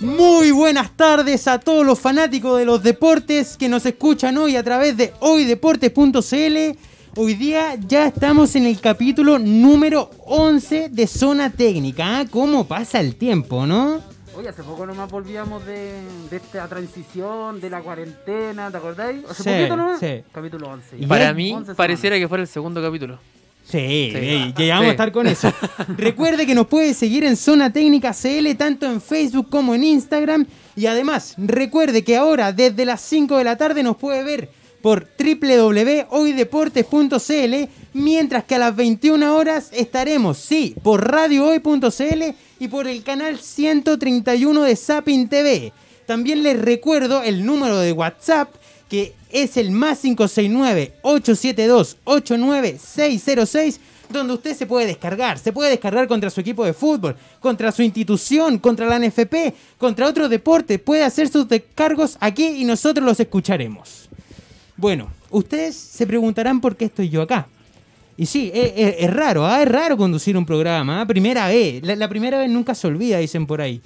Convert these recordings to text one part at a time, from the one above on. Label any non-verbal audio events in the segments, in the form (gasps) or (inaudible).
Muy buenas tardes a todos los fanáticos de los deportes que nos escuchan hoy a través de hoydeportes.cl. Hoy día ya estamos en el capítulo número 11 de Zona Técnica. ¿ah? ¿Cómo pasa el tiempo, no? Oye, hace poco nomás volvíamos de, de esta transición, de la cuarentena, ¿te acordáis? Hace Sí, poquito nomás. sí. Capítulo 11. Y Para ya- mí 11 pareciera que fuera el segundo capítulo. Sí, Sí. ey, ya vamos a estar con eso. (laughs) Recuerde que nos puede seguir en Zona Técnica CL tanto en Facebook como en Instagram. Y además, recuerde que ahora desde las 5 de la tarde nos puede ver por www.hoydeportes.cl mientras que a las 21 horas estaremos, sí, por radiohoy.cl y por el canal 131 de Sapin TV. También les recuerdo el número de WhatsApp que es el más 569-872-89606, donde usted se puede descargar. Se puede descargar contra su equipo de fútbol, contra su institución, contra la NFP, contra otro deporte. Puede hacer sus descargos aquí y nosotros los escucharemos. Bueno, ustedes se preguntarán por qué estoy yo acá. Y sí, es, raro, ¿ah? es raro conducir un programa, ¿ah? primera vez. La, la primera vez nunca se olvida, dicen por ahí.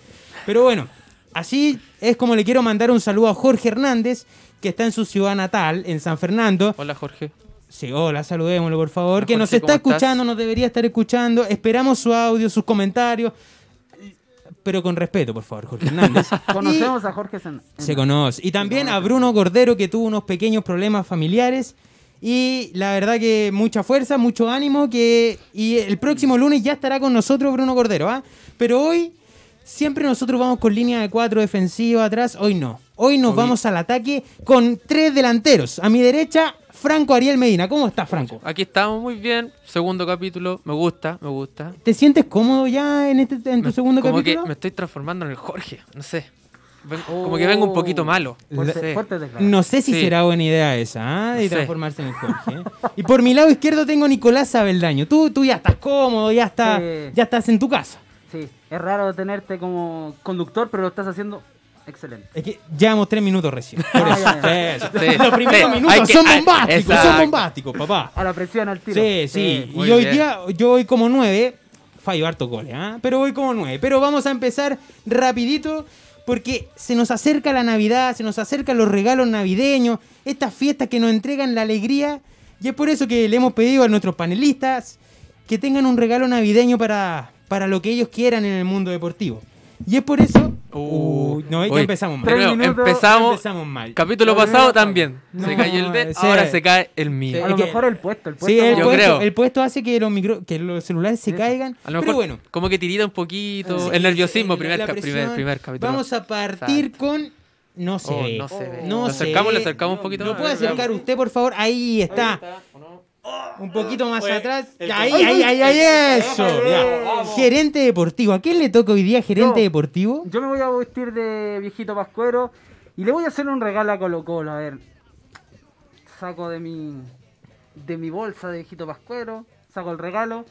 Pero bueno, así es como le quiero mandar un saludo a Jorge Hernández, que está en su ciudad natal, en San Fernando. Hola Jorge. Sí, hola, saludémoslo por favor, Hola, que nos está escuchando, nos debería estar escuchando. Esperamos su audio, sus comentarios, pero con respeto, por favor, Jorge Hernández. Y- (laughs) Conocemos a Jorge se conoce. Y también a Bruno Cordero, que tuvo unos pequeños problemas familiares. Y la verdad que mucha fuerza, mucho ánimo. que Y el próximo lunes ya estará con nosotros Bruno Cordero. ¿ah? Pero hoy siempre nosotros vamos con línea de cuatro defensiva atrás. Hoy no. Hoy nos Hoy- vamos al ataque con tres delanteros. A mi derecha, Franco Ariel Medina. ¿Cómo estás, Franco? Aquí estamos muy bien. Segundo capítulo. Me gusta, me gusta. ¿Te sientes cómodo ya en, este, en tu Me- segundo como capítulo? que me estoy transformando en el Jorge. No sé. Ven- Como que vengo un poquito malo. Fuerte, No sé. No si Sí. será buena idea esa, ¿ah? de No sé. transformarse en el Jorge. ¿eh? Y por mi lado izquierdo tengo a Nicolás Abeldaño. Tú, tú ya estás cómodo, ya, está, Sí. ya estás en tu casa. Sí, es raro tenerte como conductor, pero lo estás haciendo excelente. Es que llevamos tres minutos recién. Por (laughs) Ah, eso. ya, ya. Sí, Sí, Los primeros sí. minutos que- son bombásticos, son bombásticos, papá. A la presión al tiro. Sí, sí. y hoy bien. día, yo voy como nueve. Fallo harto goles, ¿ah? Pero voy como nueve. Pero vamos a empezar rapidito porque se nos acerca la Navidad, se nos acercan los regalos navideños, estas fiestas que nos entregan la alegría. Y es por eso que le hemos pedido a nuestros panelistas que tengan un regalo navideño para, para lo que ellos quieran en el mundo deportivo. Y es por eso... Uh, Uy, no, ya empezamos mal. Minutos, empezamos. empezamos mal. Capítulo pasado también. No, se cayó el sí. ahora se cae el mío. A Es lo que- mejor el puesto, el puesto. Sí, el Yo puesto, creo. el puesto hace que los, micro, que los celulares se Sí. caigan. A lo pero mejor bueno, como que tirita un poquito. Sí, el nerviosismo, primer, presión. primer, primer capítulo. Vamos a partir Exacto. con. No se Oh, ve. no se ve. No ¿Lo acercamos, ve. le acercamos un poquito ¿Lo más? puede acercar usted, por favor? Ahí está. Un poquito más Oye, atrás. Ahí, ahí, ahí, ahí, eso. Ya. Gerente deportivo. ¿A quién le toca hoy día gerente Yo. deportivo? Yo me voy a vestir de viejito pascuero y le voy a hacer un regalo a Colo Colo. A ver, saco de mi, de mi bolsa de viejito pascuero, saco el regalo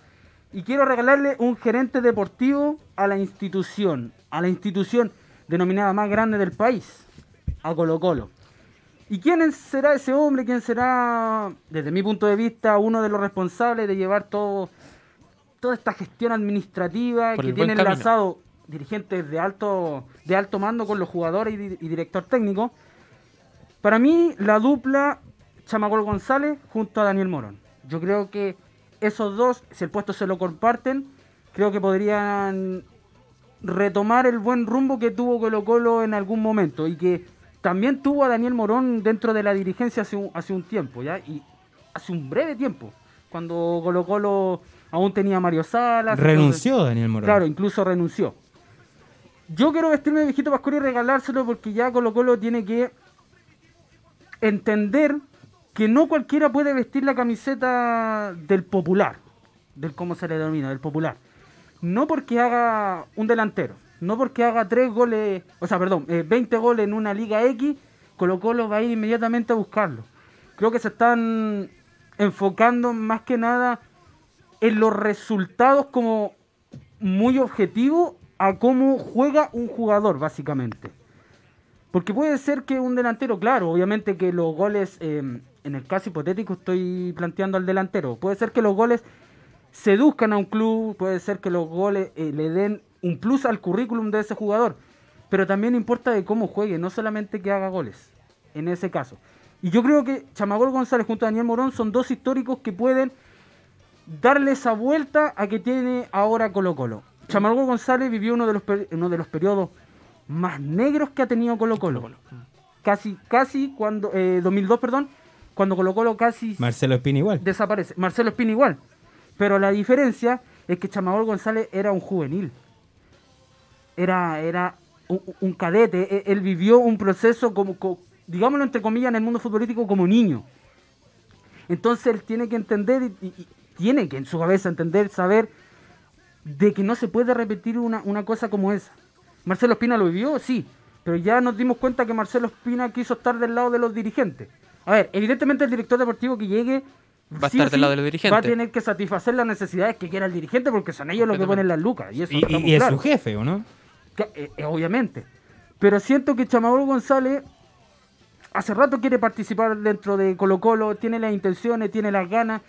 y quiero regalarle un gerente deportivo a la institución, a la institución denominada más grande del país, a Colo Colo. ¿Y quién será ese hombre? ¿Quién será, desde mi punto de vista, uno de los responsables de llevar todo, toda esta gestión administrativa Por que tiene enlazado dirigentes de alto, de alto mando con los jugadores y, di- y director técnico? Para mí, la dupla Chamacol González junto a Daniel Morón. Yo creo que esos dos, si el puesto se lo comparten, creo que podrían retomar el buen rumbo que tuvo Colo Colo en algún momento y que también tuvo a Daniel Morón dentro de la dirigencia hace un, hace un tiempo, ¿ya? Y hace un breve tiempo, cuando Colo Colo aún tenía a Mario Salas. entonces- Renunció Daniel Morón. Claro, incluso renunció. Yo quiero vestirme de viejito pascuero y regalárselo porque ya Colo Colo tiene que entender que no cualquiera puede vestir la camiseta del popular, del cómo se le denomina, del popular. No porque haga un delantero, no porque haga tres goles, o sea, perdón, eh, 20 goles en una Liga X, Colo Colo va a ir inmediatamente a buscarlo. Creo que se están enfocando más que nada en los resultados como muy objetivo a cómo juega un jugador, básicamente. Porque puede ser que un delantero, claro, obviamente que los goles, eh, en el caso hipotético estoy planteando al delantero, puede ser que los goles seduzcan a un club, puede ser que los goles eh, le den un plus al currículum de ese jugador. pero también importa de cómo juegue, no solamente que haga goles, en ese caso. Y yo creo que Chamagol González junto a Daniel Morón son dos históricos que pueden darle esa vuelta a que tiene ahora Colo Colo. Chamagol González vivió uno de los, uno de los periodos más negros que ha tenido Colo Colo. Casi, casi cuando, 2002, eh, perdón, cuando Colo Colo casi... Marcelo Espina igual. Desaparece. Marcelo Espina igual. Pero la diferencia es que Chamagol González era un juvenil. Era, era un, cadete. E, él, vivió un proceso como, digámoslo entre comillas, en el mundo futbolístico como niño. Entonces él tiene que entender y, tiene que en su cabeza entender, saber de que no se puede repetir una, una cosa como esa. Marcelo Espina lo vivió, sí, pero ya nos dimos cuenta que Marcelo Espina quiso estar del lado de los dirigentes. A ver, evidentemente el director deportivo que llegue va a estar del lado de los dirigentes. Va a tener que satisfacer las necesidades que quiera el dirigente porque son ellos los que ponen las lucas. Y, eso y, es su jefe, ¿o no? Eh, eh, obviamente. Pero siento que Chamagol González hace rato quiere participar dentro de Colo Colo, tiene las intenciones, tiene las ganas.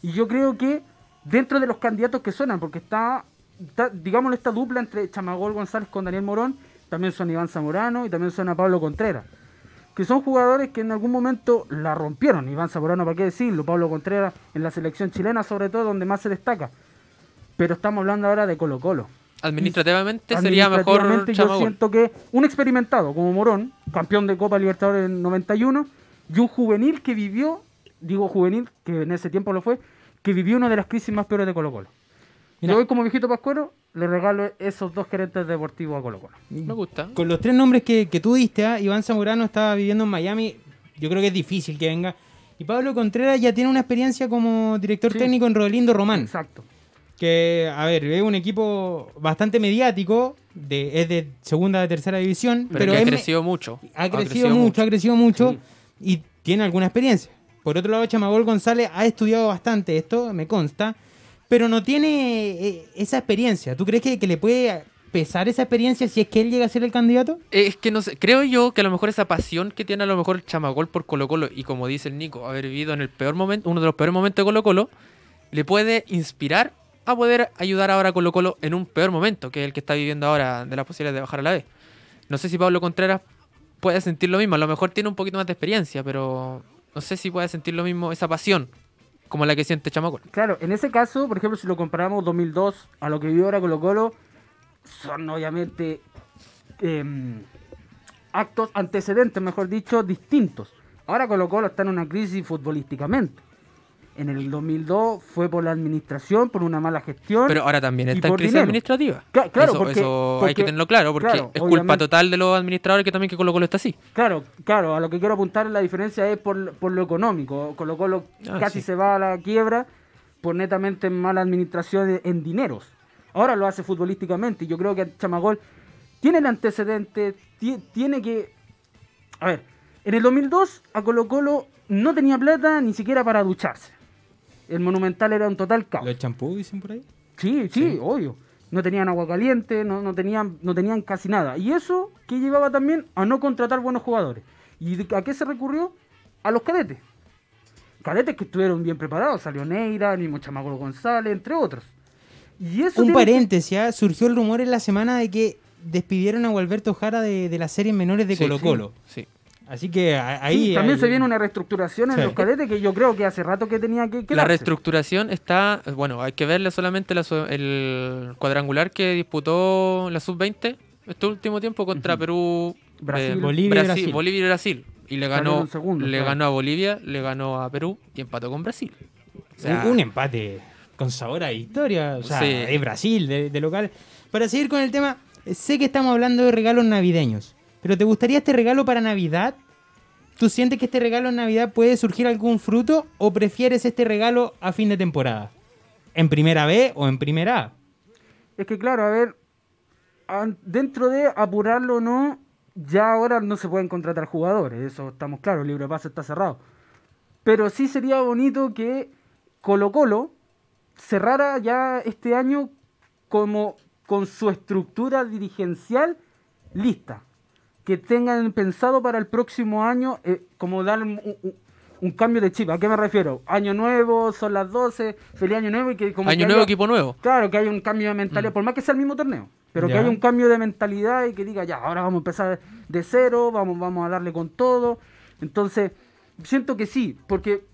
Y yo creo que dentro de los candidatos que suenan, porque está, está esta dupla entre Chamagol González con Daniel Morón, también son Iván Zamorano y también son a Pablo Contreras que son jugadores que en algún momento la rompieron. Iván Zamorano, ¿para qué decirlo? Pablo Contreras en la selección chilena, sobre todo, donde más se destaca. Pero estamos hablando ahora de Colo Colo. Administrativamente, sería mejor. Yo siento que un experimentado como Morón, campeón de Copa Libertadores en 91, y un juvenil que vivió, digo juvenil, que en ese tiempo lo fue, que vivió una de las crisis más peores de Colo Colo. Yo hoy como viejito pascuero le regalo esos dos gerentes deportivos a Colo Colo. Me gusta. Con los tres nombres que, tú diste, ¿ah? Iván Zamorano estaba viviendo en Miami, yo creo que es difícil que venga. Y Pablo Contreras ya tiene una experiencia como director técnico en Rodelindo Román. Exacto. Que, a ver, es un equipo bastante mediático, de, es de segunda de tercera división. Pero, ha crecido mucho. Ha, crecido, mucho, ha crecido mucho y tiene alguna experiencia. Por otro lado, Chamagol González ha estudiado bastante esto, me consta pero no tiene eh, esa experiencia. ¿Tú crees que, le puede pesar esa experiencia si es que él llega a ser el candidato? Es que no sé, creo yo que a lo mejor esa pasión que tiene a lo mejor Chamagol por Colo Colo y como dice el Nico, haber vivido en el peor momento, uno de los peores momentos de Colo Colo, le puede inspirar a poder ayudar ahora a Colo Colo en un peor momento, que el que está viviendo ahora de las posibilidades de bajar a la vez. No sé si Pablo Contreras puede sentir lo mismo, a lo mejor tiene un poquito más de experiencia, pero no sé si puede sentir lo mismo, esa pasión como la que siente Chamacol. Claro, en ese caso, por ejemplo, si lo comparamos 2002 a lo que vive ahora Colo Colo, son obviamente em, actos antecedentes, mejor dicho, distintos. Ahora Colo Colo está en una crisis futbolísticamente. En el 2002 fue por la administración, por una mala gestión. Pero ahora también está en crisis administrativa. claro, eso, eso hay que tenerlo claro, porque es culpa total de los administradores que también que Colo Colo está así. Claro, claro, a lo que quiero apuntar la diferencia es por, lo económico. Colo Colo ah, casi se va a la quiebra por netamente mala administración en dineros. Ahora lo hace futbolísticamente y yo creo que Chamagol tiene el antecedente, tiene que... A ver, en el 2002 a Colo Colo no tenía plata ni siquiera para ducharse. El Monumental era un total caos. ¿Los champú dicen por ahí? Sí, sí, obvio. No tenían agua caliente, no, no, tenían, no tenían casi nada. Y eso que llevaba también a no contratar buenos jugadores. ¿Y a qué se recurrió? A los cadetes. Cadetes que estuvieron bien preparados. Salió Neira, mismo Chamagolo González, entre otros. Y eso un paréntesis, ¿ah? surgió el rumor en la semana de que despidieron a Gualberto Jara de, de las series menores de Colo Colo. sí. Así que ahí. también se viene una reestructuración en los cadetes que yo creo que hace rato que tenía que. la reestructuración está. Bueno, hay que verle solamente el cuadrangular que disputó la sub-20 este último tiempo contra Perú, Brasil, Bolivia, Brasil, Bolivia y Brasil. Y le ganó, le ganó a Bolivia, le ganó a Perú y empató con Brasil. un, empate con sabor a historia. O sea, es Brasil de, de local. Para seguir con el tema, sé que estamos hablando de regalos navideños. Pero ¿te gustaría este regalo para Navidad? ¿Tú sientes que este regalo en Navidad puede surgir algún fruto o prefieres este regalo a fin de temporada? ¿En primera B o en primera A? Es que claro, a ver, dentro de apurarlo o no, ya ahora no se pueden contratar jugadores, eso estamos claros, el libro de pase está cerrado. Pero sí sería bonito que Colo Colo cerrara ya este año como con su estructura dirigencial lista que tengan pensado para el próximo año, eh, como dar un cambio de chip. ¿A qué me refiero? Año nuevo, son las 12, feliz año nuevo y que como Año que nuevo, haya- equipo nuevo. Claro, que haya un cambio de mentalidad, Mm. por más que sea el mismo torneo, pero que Ya. haya un cambio de mentalidad y que diga, ya, ahora vamos a empezar de cero, vamos, vamos a darle con todo. Entonces, siento que sí, porque,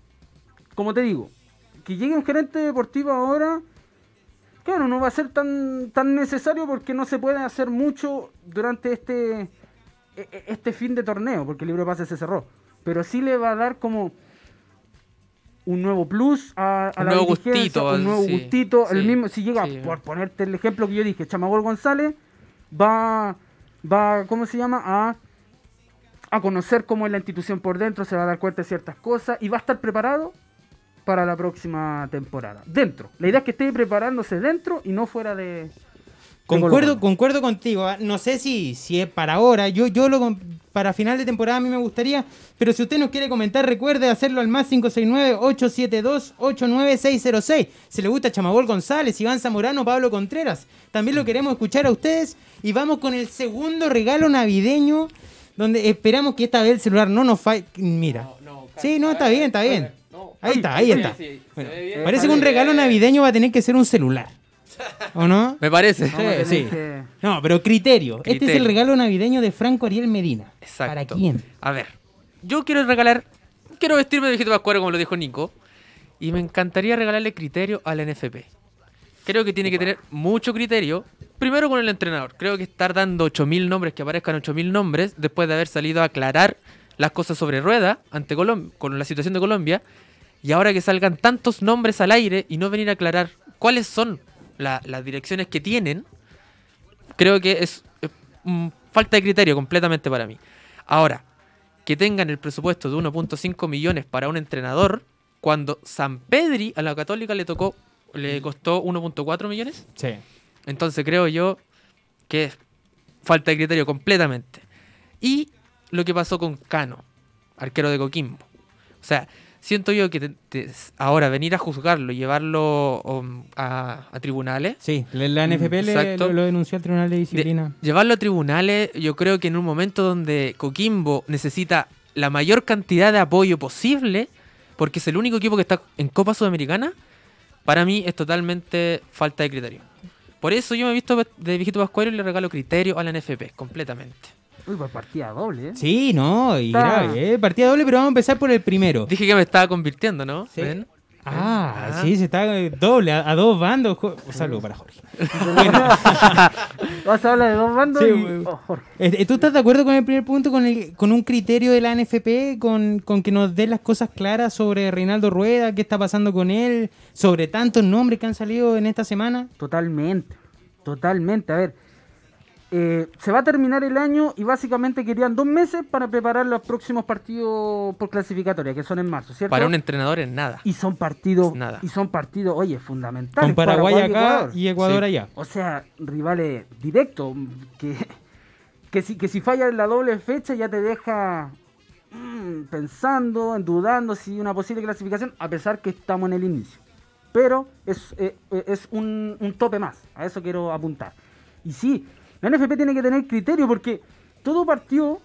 como te digo, que llegue un gerente deportivo ahora, claro, no va a ser tan, tan necesario porque no se puede hacer mucho durante este, este fin de torneo, porque el libro de pases se cerró. Pero sí le va a dar como un nuevo plus a, a Un la nuevo gustito, un nuevo sí, gustito, el mismo, si llega, sí. por ponerte el ejemplo que yo dije, Chamagol González va, va, ¿cómo se llama? A, a conocer cómo es la institución por dentro, se va a dar cuenta de ciertas cosas y va a estar preparado para la próxima temporada. Dentro. La idea es que esté preparándose dentro y no fuera de... Concuerdo, concuerdo contigo. ¿ah? No sé si, si es para ahora. Yo, yo lo para final de temporada a mí me gustaría. Pero si usted nos quiere comentar, recuerde hacerlo al más 569-872-89606. Si le gusta Chamagol González, Iván Zamorano, Pablo Contreras. También lo queremos escuchar a ustedes. Y vamos con el segundo regalo navideño. Donde esperamos que esta vez el celular no nos falle. Mira. Sí, no, está bien, está bien. Ahí está, ahí está. Bueno, parece que un regalo navideño va a tener que ser un celular. ¿O no? Me parece. Sí. que- No, pero criterio. Este es el Criterio. regalo navideño de Franco Ariel Medina. Exacto. ¿Para quién? A ver, yo quiero regalar, quiero vestirme de viejito pascuero como lo dijo Nico, y me encantaría regalarle criterio al NFP. Creo que tiene que tener mucho criterio, primero con el entrenador. Creo que estar dando 8.000 nombres, que aparezcan 8.000 nombres, después de haber salido a aclarar las cosas sobre rueda ante Colom con la situación de Colombia, y ahora que salgan tantos nombres al aire y no venir a aclarar cuáles son la- las direcciones que tienen, creo que es, es, mm, falta de criterio completamente para mí. Ahora, que tengan el presupuesto de 1.5 millones para un entrenador, cuando San Pedri a la Católica le tocó, le costó 1.4 millones, Sí. entonces creo yo que es falta de criterio completamente. Y lo que pasó con Cano, arquero de Coquimbo. O sea, siento yo que te- te- ahora venir a juzgarlo, llevarlo um, a, a tribunales, Sí, la NFP lo, lo denunció al Tribunal de de- Disciplina. llevarlo a tribunales, yo creo que en un momento donde Coquimbo necesita la mayor cantidad de apoyo posible, porque es el único equipo que está en Copa Sudamericana, para mí es totalmente falta de criterio. Por eso yo me he visto de viejito pascuero y le regalo criterio a la NFP, completamente. Uy, pues partida doble, ¿eh? Sí, no, y Está- grave, ¿eh? Partida doble, pero vamos a empezar por el primero. Dije que me estaba convirtiendo, ¿no? Sí. ¿Ven? Ah, Ah. sí, se está eh, doble, a, a dos bandos. Jo- Un saludo para Jorge. (laughs) Vas a hablar de dos bandos Sí, y... güey. oh, Jorge. Eh, ¿Tú estás de acuerdo con el primer punto, con, el, con un criterio de la NFP, con, con que nos dé las cosas claras sobre Reinaldo Rueda, qué está pasando con él, sobre tantos nombres que han salido en esta semana? Totalmente, totalmente. A ver, eh, se va a terminar el año y básicamente querían dos meses para preparar los próximos partidos por clasificatoria, que son en marzo, ¿cierto? Para un entrenador es nada. Y son partidos, Nada. y son partidos, oye, fundamentales. Con Paraguay, y acá Ecuador. y Ecuador Sí. allá. O sea, rivales directos, que, que, si, que si falla en la doble fecha ya te deja mm, pensando, en dudando si una posible clasificación, a pesar que estamos en el inicio. Pero es, eh, eh, es un, un tope más, a eso quiero apuntar. Y sí, la NFP tiene que tener criterio porque todo partió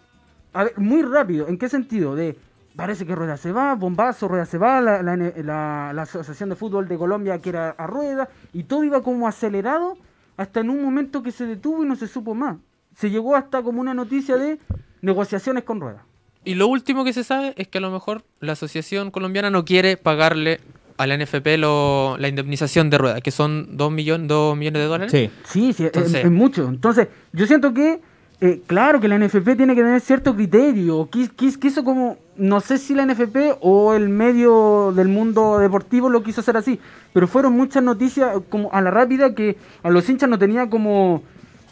muy rápido. ¿En qué sentido? De parece que Rueda se va, bombazo, Rueda se va, la, la- Asociación de Fútbol de Colombia quiere a, a Rueda, y todo iba como acelerado hasta en un momento que se detuvo y no se supo más. Se llegó hasta como una noticia de negociaciones con Rueda. Y lo último que se sabe es que a lo mejor la Asociación Colombiana no quiere pagarle a la NFP lo- la indemnización de rueda, que son 2 millones, millones de dólares. Sí. Sí, sí, es- Entonces- es, mucho. Entonces, yo siento que, eh, claro, que la NFP tiene que tener cierto criterio. Quiso como, no sé si la NFP o el medio del mundo deportivo lo quiso hacer así, pero fueron muchas noticias como a la rápida que a los hinchas no tenía como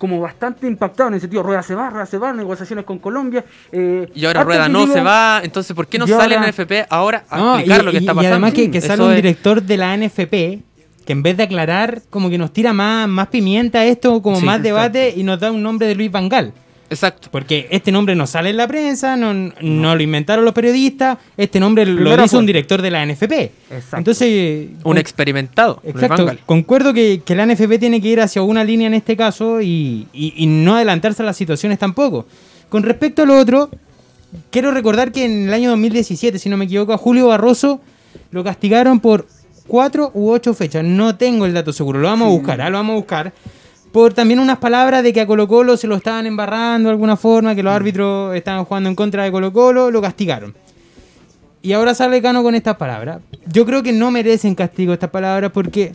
como bastante impactado en el sentido, Rueda se va, Rueda se va, negociaciones con Colombia. eh, Y ahora Rueda no digo- se va, entonces ¿por qué no y sale ahora- la NFP ahora a No, explicar y, lo que y- está y pasando? además que, sale un es- director de la NFP que en vez de aclarar, como que nos tira más, más pimienta a esto, como Sí, más exacto. debate y nos da un nombre de Luis Vangal. Exacto. Porque este nombre no sale en la prensa, no, no lo inventaron los periodistas, este nombre lo hizo un director de la NFP. Exacto. Entonces, Un con- experimentado. Exacto, concuerdo que, que la NFP tiene que ir hacia una línea en este caso y, y- y no adelantarse a las situaciones tampoco. Con respecto a lo otro, quiero recordar que en el año 2017, si no me equivoco, a Julio Barroso lo castigaron por cuatro u ocho fechas. No tengo el dato seguro, lo vamos a buscar, ¿ah? lo vamos a buscar. Por también unas palabras de que a Colo Colo se lo estaban embarrando de alguna forma, que los árbitros estaban jugando en contra de Colo Colo, lo castigaron. Y ahora sale Cano con estas palabras. Yo creo que no merecen castigo estas palabras porque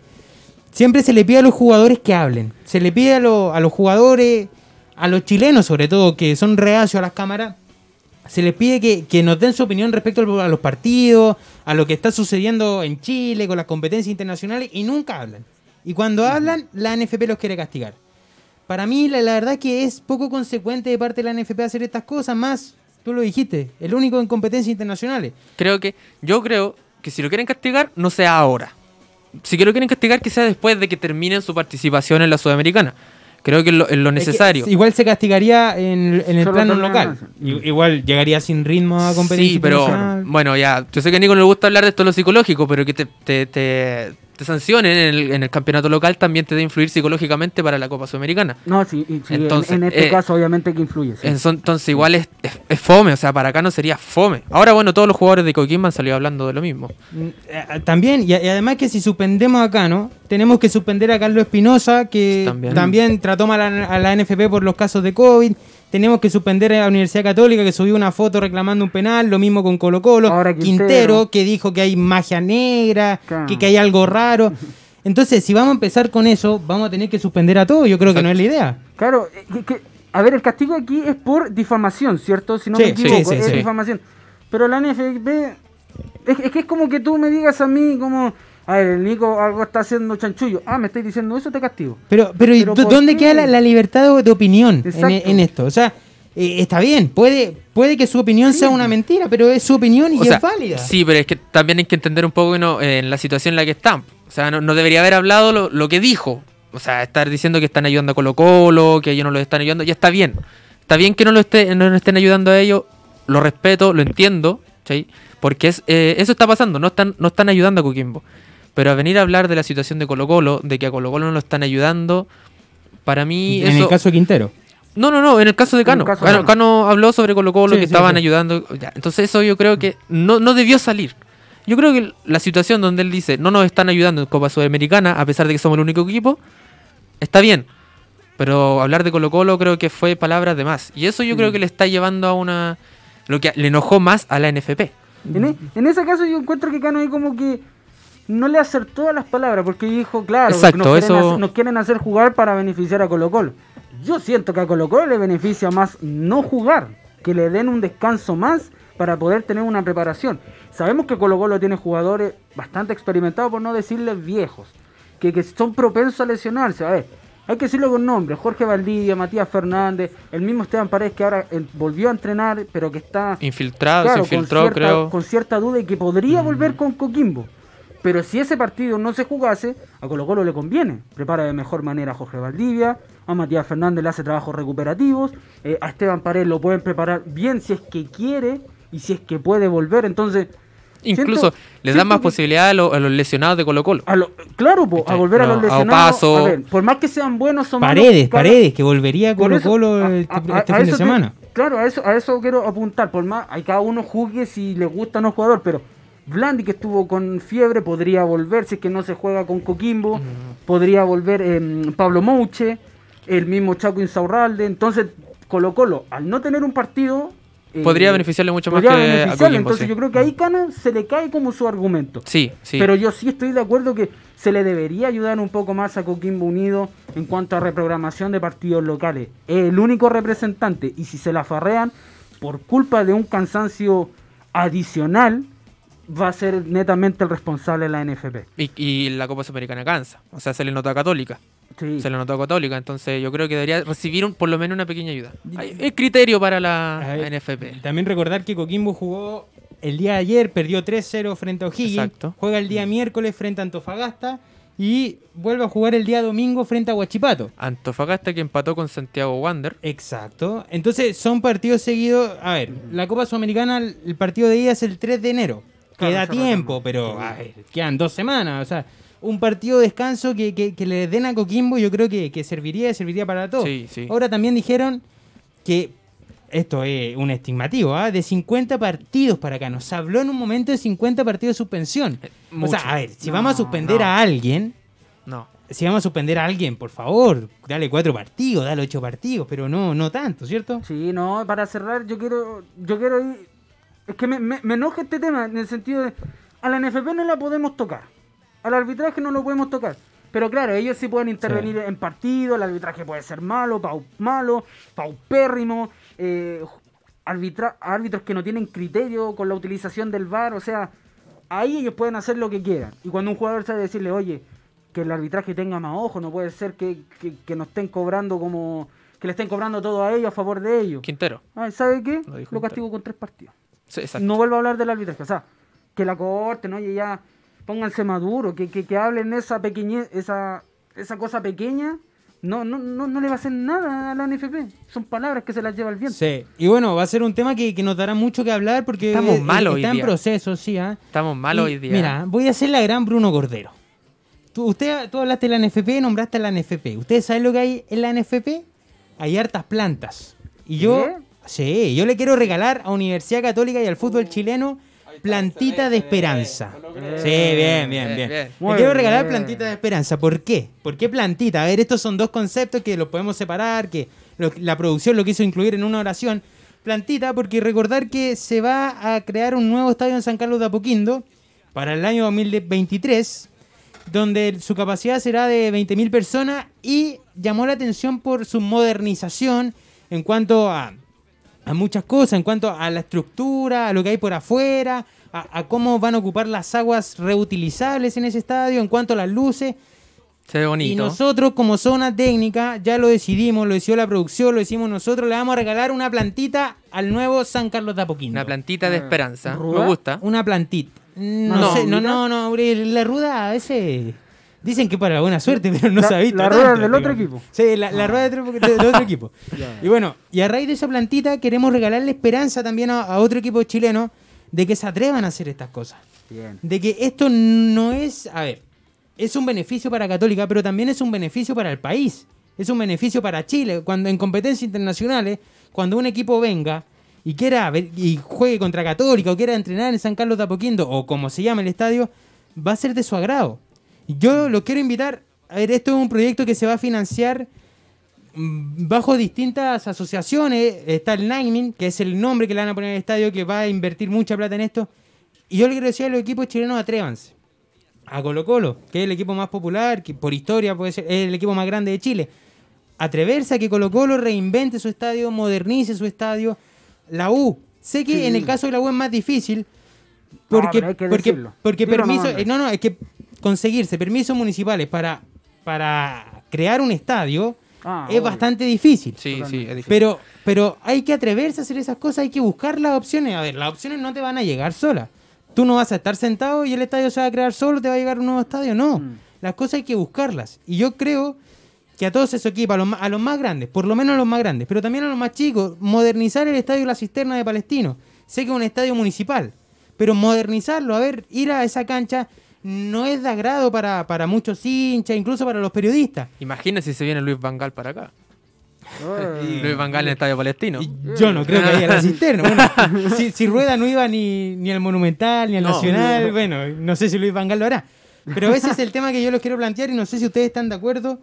siempre se le pide a los jugadores que hablen. Se le pide a, lo- a los jugadores, a los chilenos sobre todo, que son reacios a las cámaras, se les pide que, que nos den su opinión respecto a los partidos, a lo que está sucediendo en Chile, con las competencias internacionales, y nunca hablan. Y cuando hablan, la NFP los quiere castigar. Para mí, la, la verdad que es poco consecuente de parte de la NFP hacer estas cosas, más, tú lo dijiste, el único en competencias internacionales. Creo que, yo creo que si lo quieren castigar, no sea ahora. Si que lo quieren castigar, que sea después de que terminen su participación en la Sudamericana. Creo que es lo, es lo Es que necesario. igual se castigaría en, en el Solo plano local. Igual llegaría sin ritmo a competencia Sí, pero bueno, ya, yo sé que a Nico no le gusta hablar de esto lo psicológico, pero que te, te, te, te sancionen en el, en el campeonato local también te debe influir psicológicamente para la Copa Sudamericana. No, sí, y sí, en- Entonces, en, este eh, caso obviamente que influye. sí. En son- entonces igual es, es- es fome, o sea, para acá no sería fome. Ahora, bueno, todos los jugadores de Coquimbo han salido hablando de lo mismo. Mm, eh, También, y, además que si suspendemos acá, ¿no? Tenemos que suspender a Carlos Espinosa, que También. también, trató mal a, a la NFP por los casos de COVID. Tenemos que suspender a la Universidad Católica, que subió una foto reclamando un penal. Lo mismo con Colo Colo. Ahora Quintero. Quintero. que dijo que hay magia negra, Claro. que, que hay algo raro. Entonces, si vamos a empezar con eso, vamos a tener que suspender a todos. Yo creo que no es la idea. Claro, que- que- a ver, el castigo aquí es por difamación, ¿cierto? Si no Sí, me sí, equivoco, sí, es sí. difamación. Pero la NFP, es, es que es como que tú me digas a mí, como, a ver, el Nico algo está haciendo chanchullo. Ah, me estáis diciendo eso, te castigo. Pero, pero, ¿y Pero dó- ¿por ¿dónde qué? queda la, la libertad de, de opinión en, Exacto. en esto? O sea, eh, está bien, puede, puede que su opinión sea una mentira, pero es su opinión y O sea, es válida. Sí, pero es que también hay que entender un poco ¿no? en la situación en la que están. O sea, no, no debería haber hablado lo, lo que dijo. O sea, estar diciendo que están ayudando a Colo Colo, que ellos no los están ayudando, ya está bien. Está bien que no lo esté, no estén ayudando a ellos, lo respeto, lo entiendo, ¿sí? Porque es, eh, eso está pasando, no están, no están ayudando a Coquimbo. Pero a venir a hablar de la situación de Colo Colo, de que a Colo Colo no lo están ayudando, para mí en eso... el caso de Quintero. No, no, no, en el caso de Cano. caso Cano, Cano. Cano habló sobre Colo Colo Sí, que sí, estaban sí. ayudando. ya, Entonces eso yo creo que no, no debió salir. Yo creo que la situación donde él dice no nos están ayudando en Copa Sudamericana, a pesar de que somos el único equipo, está bien. Pero hablar de Colo Colo creo que fue palabras de más. Y eso yo creo que le está llevando a una... Lo que le enojó más a la NFP. En, e- en ese caso yo encuentro que Cano ahí como que no le acertó a las palabras, porque dijo, claro, Exacto, nos, quieren eso- hacer, nos quieren hacer jugar para beneficiar a Colo Colo. Yo siento que a Colo Colo le beneficia más no jugar, que le den un descanso más para poder tener una preparación. Sabemos que Colo Colo tiene jugadores bastante experimentados, por no decirles viejos, que, que son propensos a lesionarse. A ver, hay que decirlo con nombre, Jorge Valdivia, Matías Fernández, el mismo Esteban Paredes que ahora eh, volvió a entrenar, pero que está Infiltrado, Claro, se infiltró, con cierta, creo. Con cierta duda y que podría volver con Coquimbo. Pero si ese partido no se jugase, a Colo Colo le conviene. Prepara de mejor manera a Jorge Valdivia, a Matías Fernández le hace trabajos recuperativos, eh, a Esteban Paredes lo pueden preparar bien si es que quiere y si es que puede volver. Entonces, Incluso siento- le dan más que- posibilidad a, lo- a los lesionados de Colo Colo. a lo- claro, po, a ¿Cachai? volver a los a lesionados. Opaso. a ver, por más que sean buenos malos, Paredes, Paredes, que volvería a Colo eso, Colo a- este, a- este a fin de semana. claro, a eso, a eso quiero apuntar. Por más, hay cada uno juzgue si le gusta o no jugador, pero Blandi que estuvo con fiebre podría volver si es que no se juega con Coquimbo, podría volver em, Pablo Mouche, el mismo Chaco Insaurralde. Entonces, Colo Colo, al no tener un partido. eh, Podría beneficiarle mucho más que a beneficiarle. Coquimbo, Entonces, sí. yo creo que ahí Cano se le cae como su argumento. Sí, sí. Pero yo sí estoy de acuerdo que se le debería ayudar un poco más a Coquimbo Unido en cuanto a reprogramación de partidos locales. Es el único representante y si se la farrean por culpa de un cansancio adicional, va a ser netamente el responsable la NFP. Y, y la Copa Sudamericana cansa. O sea, se le notó a Católica. Sí. Se le notó a Católica. Entonces yo creo que debería recibir un- por lo menos una pequeña ayuda. Hay criterio para la ver, NFP. También recordar que Coquimbo jugó el día de ayer, perdió 3-0 frente a O'Higgins. Exacto. Juega el día miércoles frente a Antofagasta y vuelve a jugar el día domingo frente a Huachipato. Antofagasta que empató con Santiago Wander. Exacto. Entonces son partidos seguidos. A ver, la Copa Sudamericana, el partido de ida es el 3 de enero. Claro, Queda tiempo, pero a ver, quedan dos semanas. O sea, un partido de descanso que, que- que le den a Coquimbo yo creo que, que serviría, serviría para todo. Sí, sí. Ahora también dijeron que esto es un estigmativo, ¿ah? de 50 partidos para acá. Nos habló en un momento de 50 partidos de suspensión. o mucho. sea, a ver, si No, vamos a suspender no. a alguien, No. si vamos a suspender a alguien, por favor, dale cuatro partidos, dale ocho partidos, pero no, no tanto, ¿cierto? Sí, no, para cerrar, yo quiero, yo quiero ir. Es que me, me, me enoja este tema en el sentido de. A la NFP no la podemos tocar. Al arbitraje no lo podemos tocar. Pero claro, ellos sí pueden intervenir en partido. El arbitraje puede ser malo, pau, malo, paupérrimo. eh, arbitra- árbitros que no tienen criterio con la utilización del VAR. O sea, ahí ellos pueden hacer lo que quieran. Y cuando un jugador sabe decirle, oye, que el arbitraje tenga más ojo, no puede ser que, que, que nos estén cobrando como. que le estén cobrando todo a ellos a favor de ellos. Quintero. Ay, ¿Sabe qué? Lo castigo con tres partidos. Sí, exacto. No vuelvo a hablar del arbitraje. O sea, que la corte, ¿no? Y ya pónganse maduro, que, que, que hablen esa pequeñez, esa, esa cosa pequeña. No, no, no, no le va a hacer nada a la NFP. Son palabras que se las lleva el viento. Sí. Y bueno, va a ser un tema que, que nos dará mucho que hablar porque Estamos eh, mal hoy está en día. proceso, sí, ¿ah? Estamos mal Y, hoy día. Mira, voy a hacer la gran Bruno Cordero. Tú, usted, tú hablaste de la NFP, nombraste a la NFP. ¿Ustedes saben lo que hay en la NFP? Hay hartas plantas. Y yo, ¿Qué? Sí, yo le quiero regalar a Universidad Católica y al fútbol chileno plantita de esperanza. Sí, bien, bien, Bien. Le quiero regalar plantita de esperanza. ¿Por qué? ¿Por qué plantita? A ver, estos son dos conceptos que los podemos separar, que lo- la producción lo quiso incluir en una oración. Plantita, porque recordar que se va a crear un nuevo estadio en San Carlos de Apoquindo para el año 2023, donde su capacidad será de 20.000 personas y llamó la atención por su modernización en cuanto a, a muchas cosas, en cuanto a la estructura, a lo que hay por afuera, a, a cómo van a ocupar las aguas reutilizables en ese estadio, en cuanto a las luces. Se ve Y bonito. nosotros como zona técnica ya lo decidimos, lo decidió la producción, lo decimos nosotros, le vamos a regalar una plantita al nuevo San Carlos de Apoquindo. Una plantita de Eh, esperanza. ¿ruda? Me gusta. Una plantita. No, No. sé, no, no, no, la rueda a veces dicen que para la buena suerte, (laughs) pero no La- se ha visto la rueda tanto, del otro equipo. Sí, la, la rueda de otro, de- de otro equipo. (laughs) Y bueno, y a raíz de esa plantita queremos regalarle esperanza también a, a otro equipo chileno de que se atrevan a hacer estas cosas. Bien. De que esto no es, a ver, es un beneficio para Católica, pero también es un beneficio para el país. Es un beneficio para Chile. Cuando en competencias internacionales, cuando un equipo venga y quiera ver- y juegue contra Católica o quiera entrenar en San Carlos de Apoquindo o como se llama el estadio, va a ser de su agrado. Yo los quiero invitar, a ver, esto es un proyecto que se va a financiar mm, bajo distintas asociaciones. Está el Naming, que es el nombre que le van a poner al estadio, que va a invertir mucha plata en esto. Y yo le quiero decir a los equipos chilenos, atrévanse. A Colo Colo, que es el equipo más popular, que por historia puede ser es el equipo más grande de Chile. Atreverse a que Colo Colo reinvente su estadio, modernice su estadio. La U, sé que Sí. en el caso de la U es más difícil, porque, porque, porque permiso, eh, no, no, es que conseguirse permisos municipales para, para crear un estadio Ah, es obvio. bastante difícil. Sí, sí, es difícil. Pero, pero hay que atreverse a hacer esas cosas, hay que buscar las opciones. A ver, las opciones no te van a llegar solas. Tú no vas a estar sentado y el estadio se va a crear solo, te va a llegar un nuevo estadio. No, Mm. las cosas hay que buscarlas. Y yo creo que a todos esos equipos, a los, a los más grandes, por lo menos a los más grandes, pero también a los más chicos, modernizar el estadio La Cisterna de Palestino. Sé que es un estadio municipal, pero modernizarlo, a ver, ir a esa cancha no es de agrado para, para muchos hinchas, incluso para los periodistas. Imagínate si se viene Luis Vangal para acá. Ay. Luis Vangal en el Estadio Palestino. Y Yo no creo que haya la cisterna. Bueno, (laughs) si, si Rueda no iba ni, ni al Monumental, ni al No. Nacional, bueno, no sé si Luis Vangal lo hará. Pero ese es el tema que yo los quiero plantear y no sé si ustedes están de acuerdo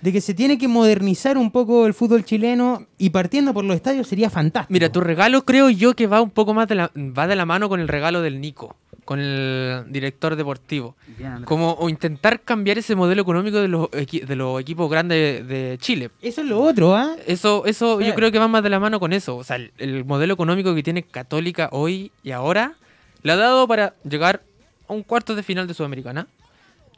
de que se tiene que modernizar un poco el fútbol chileno y partiendo por los estadios sería fantástico. Mira, tu regalo creo yo que va un poco más de la, va de la mano con el regalo del Nico, con el director deportivo. Bien. Como o intentar cambiar ese modelo económico de los, de los equipos grandes de, de Chile. Eso es lo otro, ¿ah? Eso, eso yo creo que va más de la mano con eso. O sea, el, el modelo económico que tiene Católica hoy y ahora le ha dado para llegar a un cuarto de final de Sudamericana.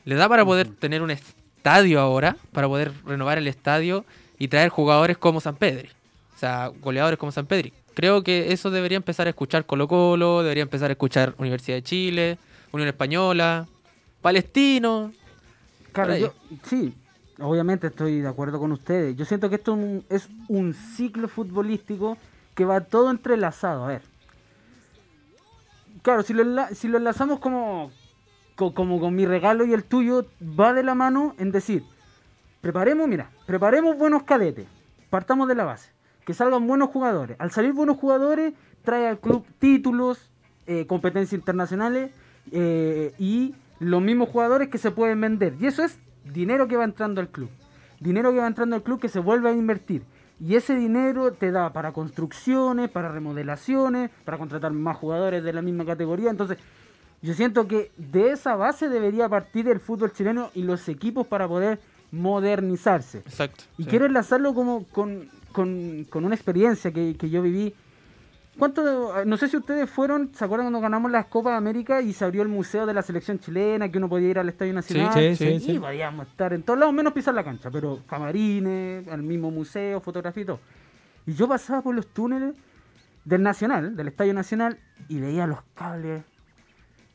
Le da para poder tener un estadio ahora, para poder renovar el estadio y traer jugadores como San Pedri. O sea, goleadores como San Pedri. Creo que eso debería empezar a escuchar Colo Colo, debería empezar a escuchar Universidad de Chile, Unión Española, Palestino. Claro, yo, sí, obviamente estoy de acuerdo con ustedes. Yo siento que esto es un, ciclo futbolístico que va todo entrelazado. A ver. Claro, si lo, si lo enlazamos como, co- como con mi regalo y el tuyo, va de la mano en decir, preparemos, mira, preparemos buenos cadetes. Partamos de la base. Que salgan buenos jugadores. Al salir buenos jugadores, trae al club títulos, eh, competencias internacionales eh, y los mismos jugadores que se pueden vender. Y eso es dinero que va entrando al club. Dinero que va entrando al club que se vuelve a invertir. Y ese dinero te da para construcciones, para remodelaciones, para contratar más jugadores de la misma categoría. Entonces, yo siento que de esa base debería partir el fútbol chileno y los equipos para poder modernizarse. Exacto. Y sí. quiero enlazarlo como con, con- con una experiencia que, que yo viví. ¿Cuánto, no sé si ustedes fueron, ¿se acuerdan cuando ganamos las Copas de América y se abrió el museo de la selección chilena, que uno podía ir al Estadio Nacional? sí, sí, y sí. podíamos estar en todos lados, menos pisar la cancha, pero camarines, al mismo museo, fotografía y todo. Y yo pasaba por los túneles del Nacional, del Estadio Nacional, y veía los cables,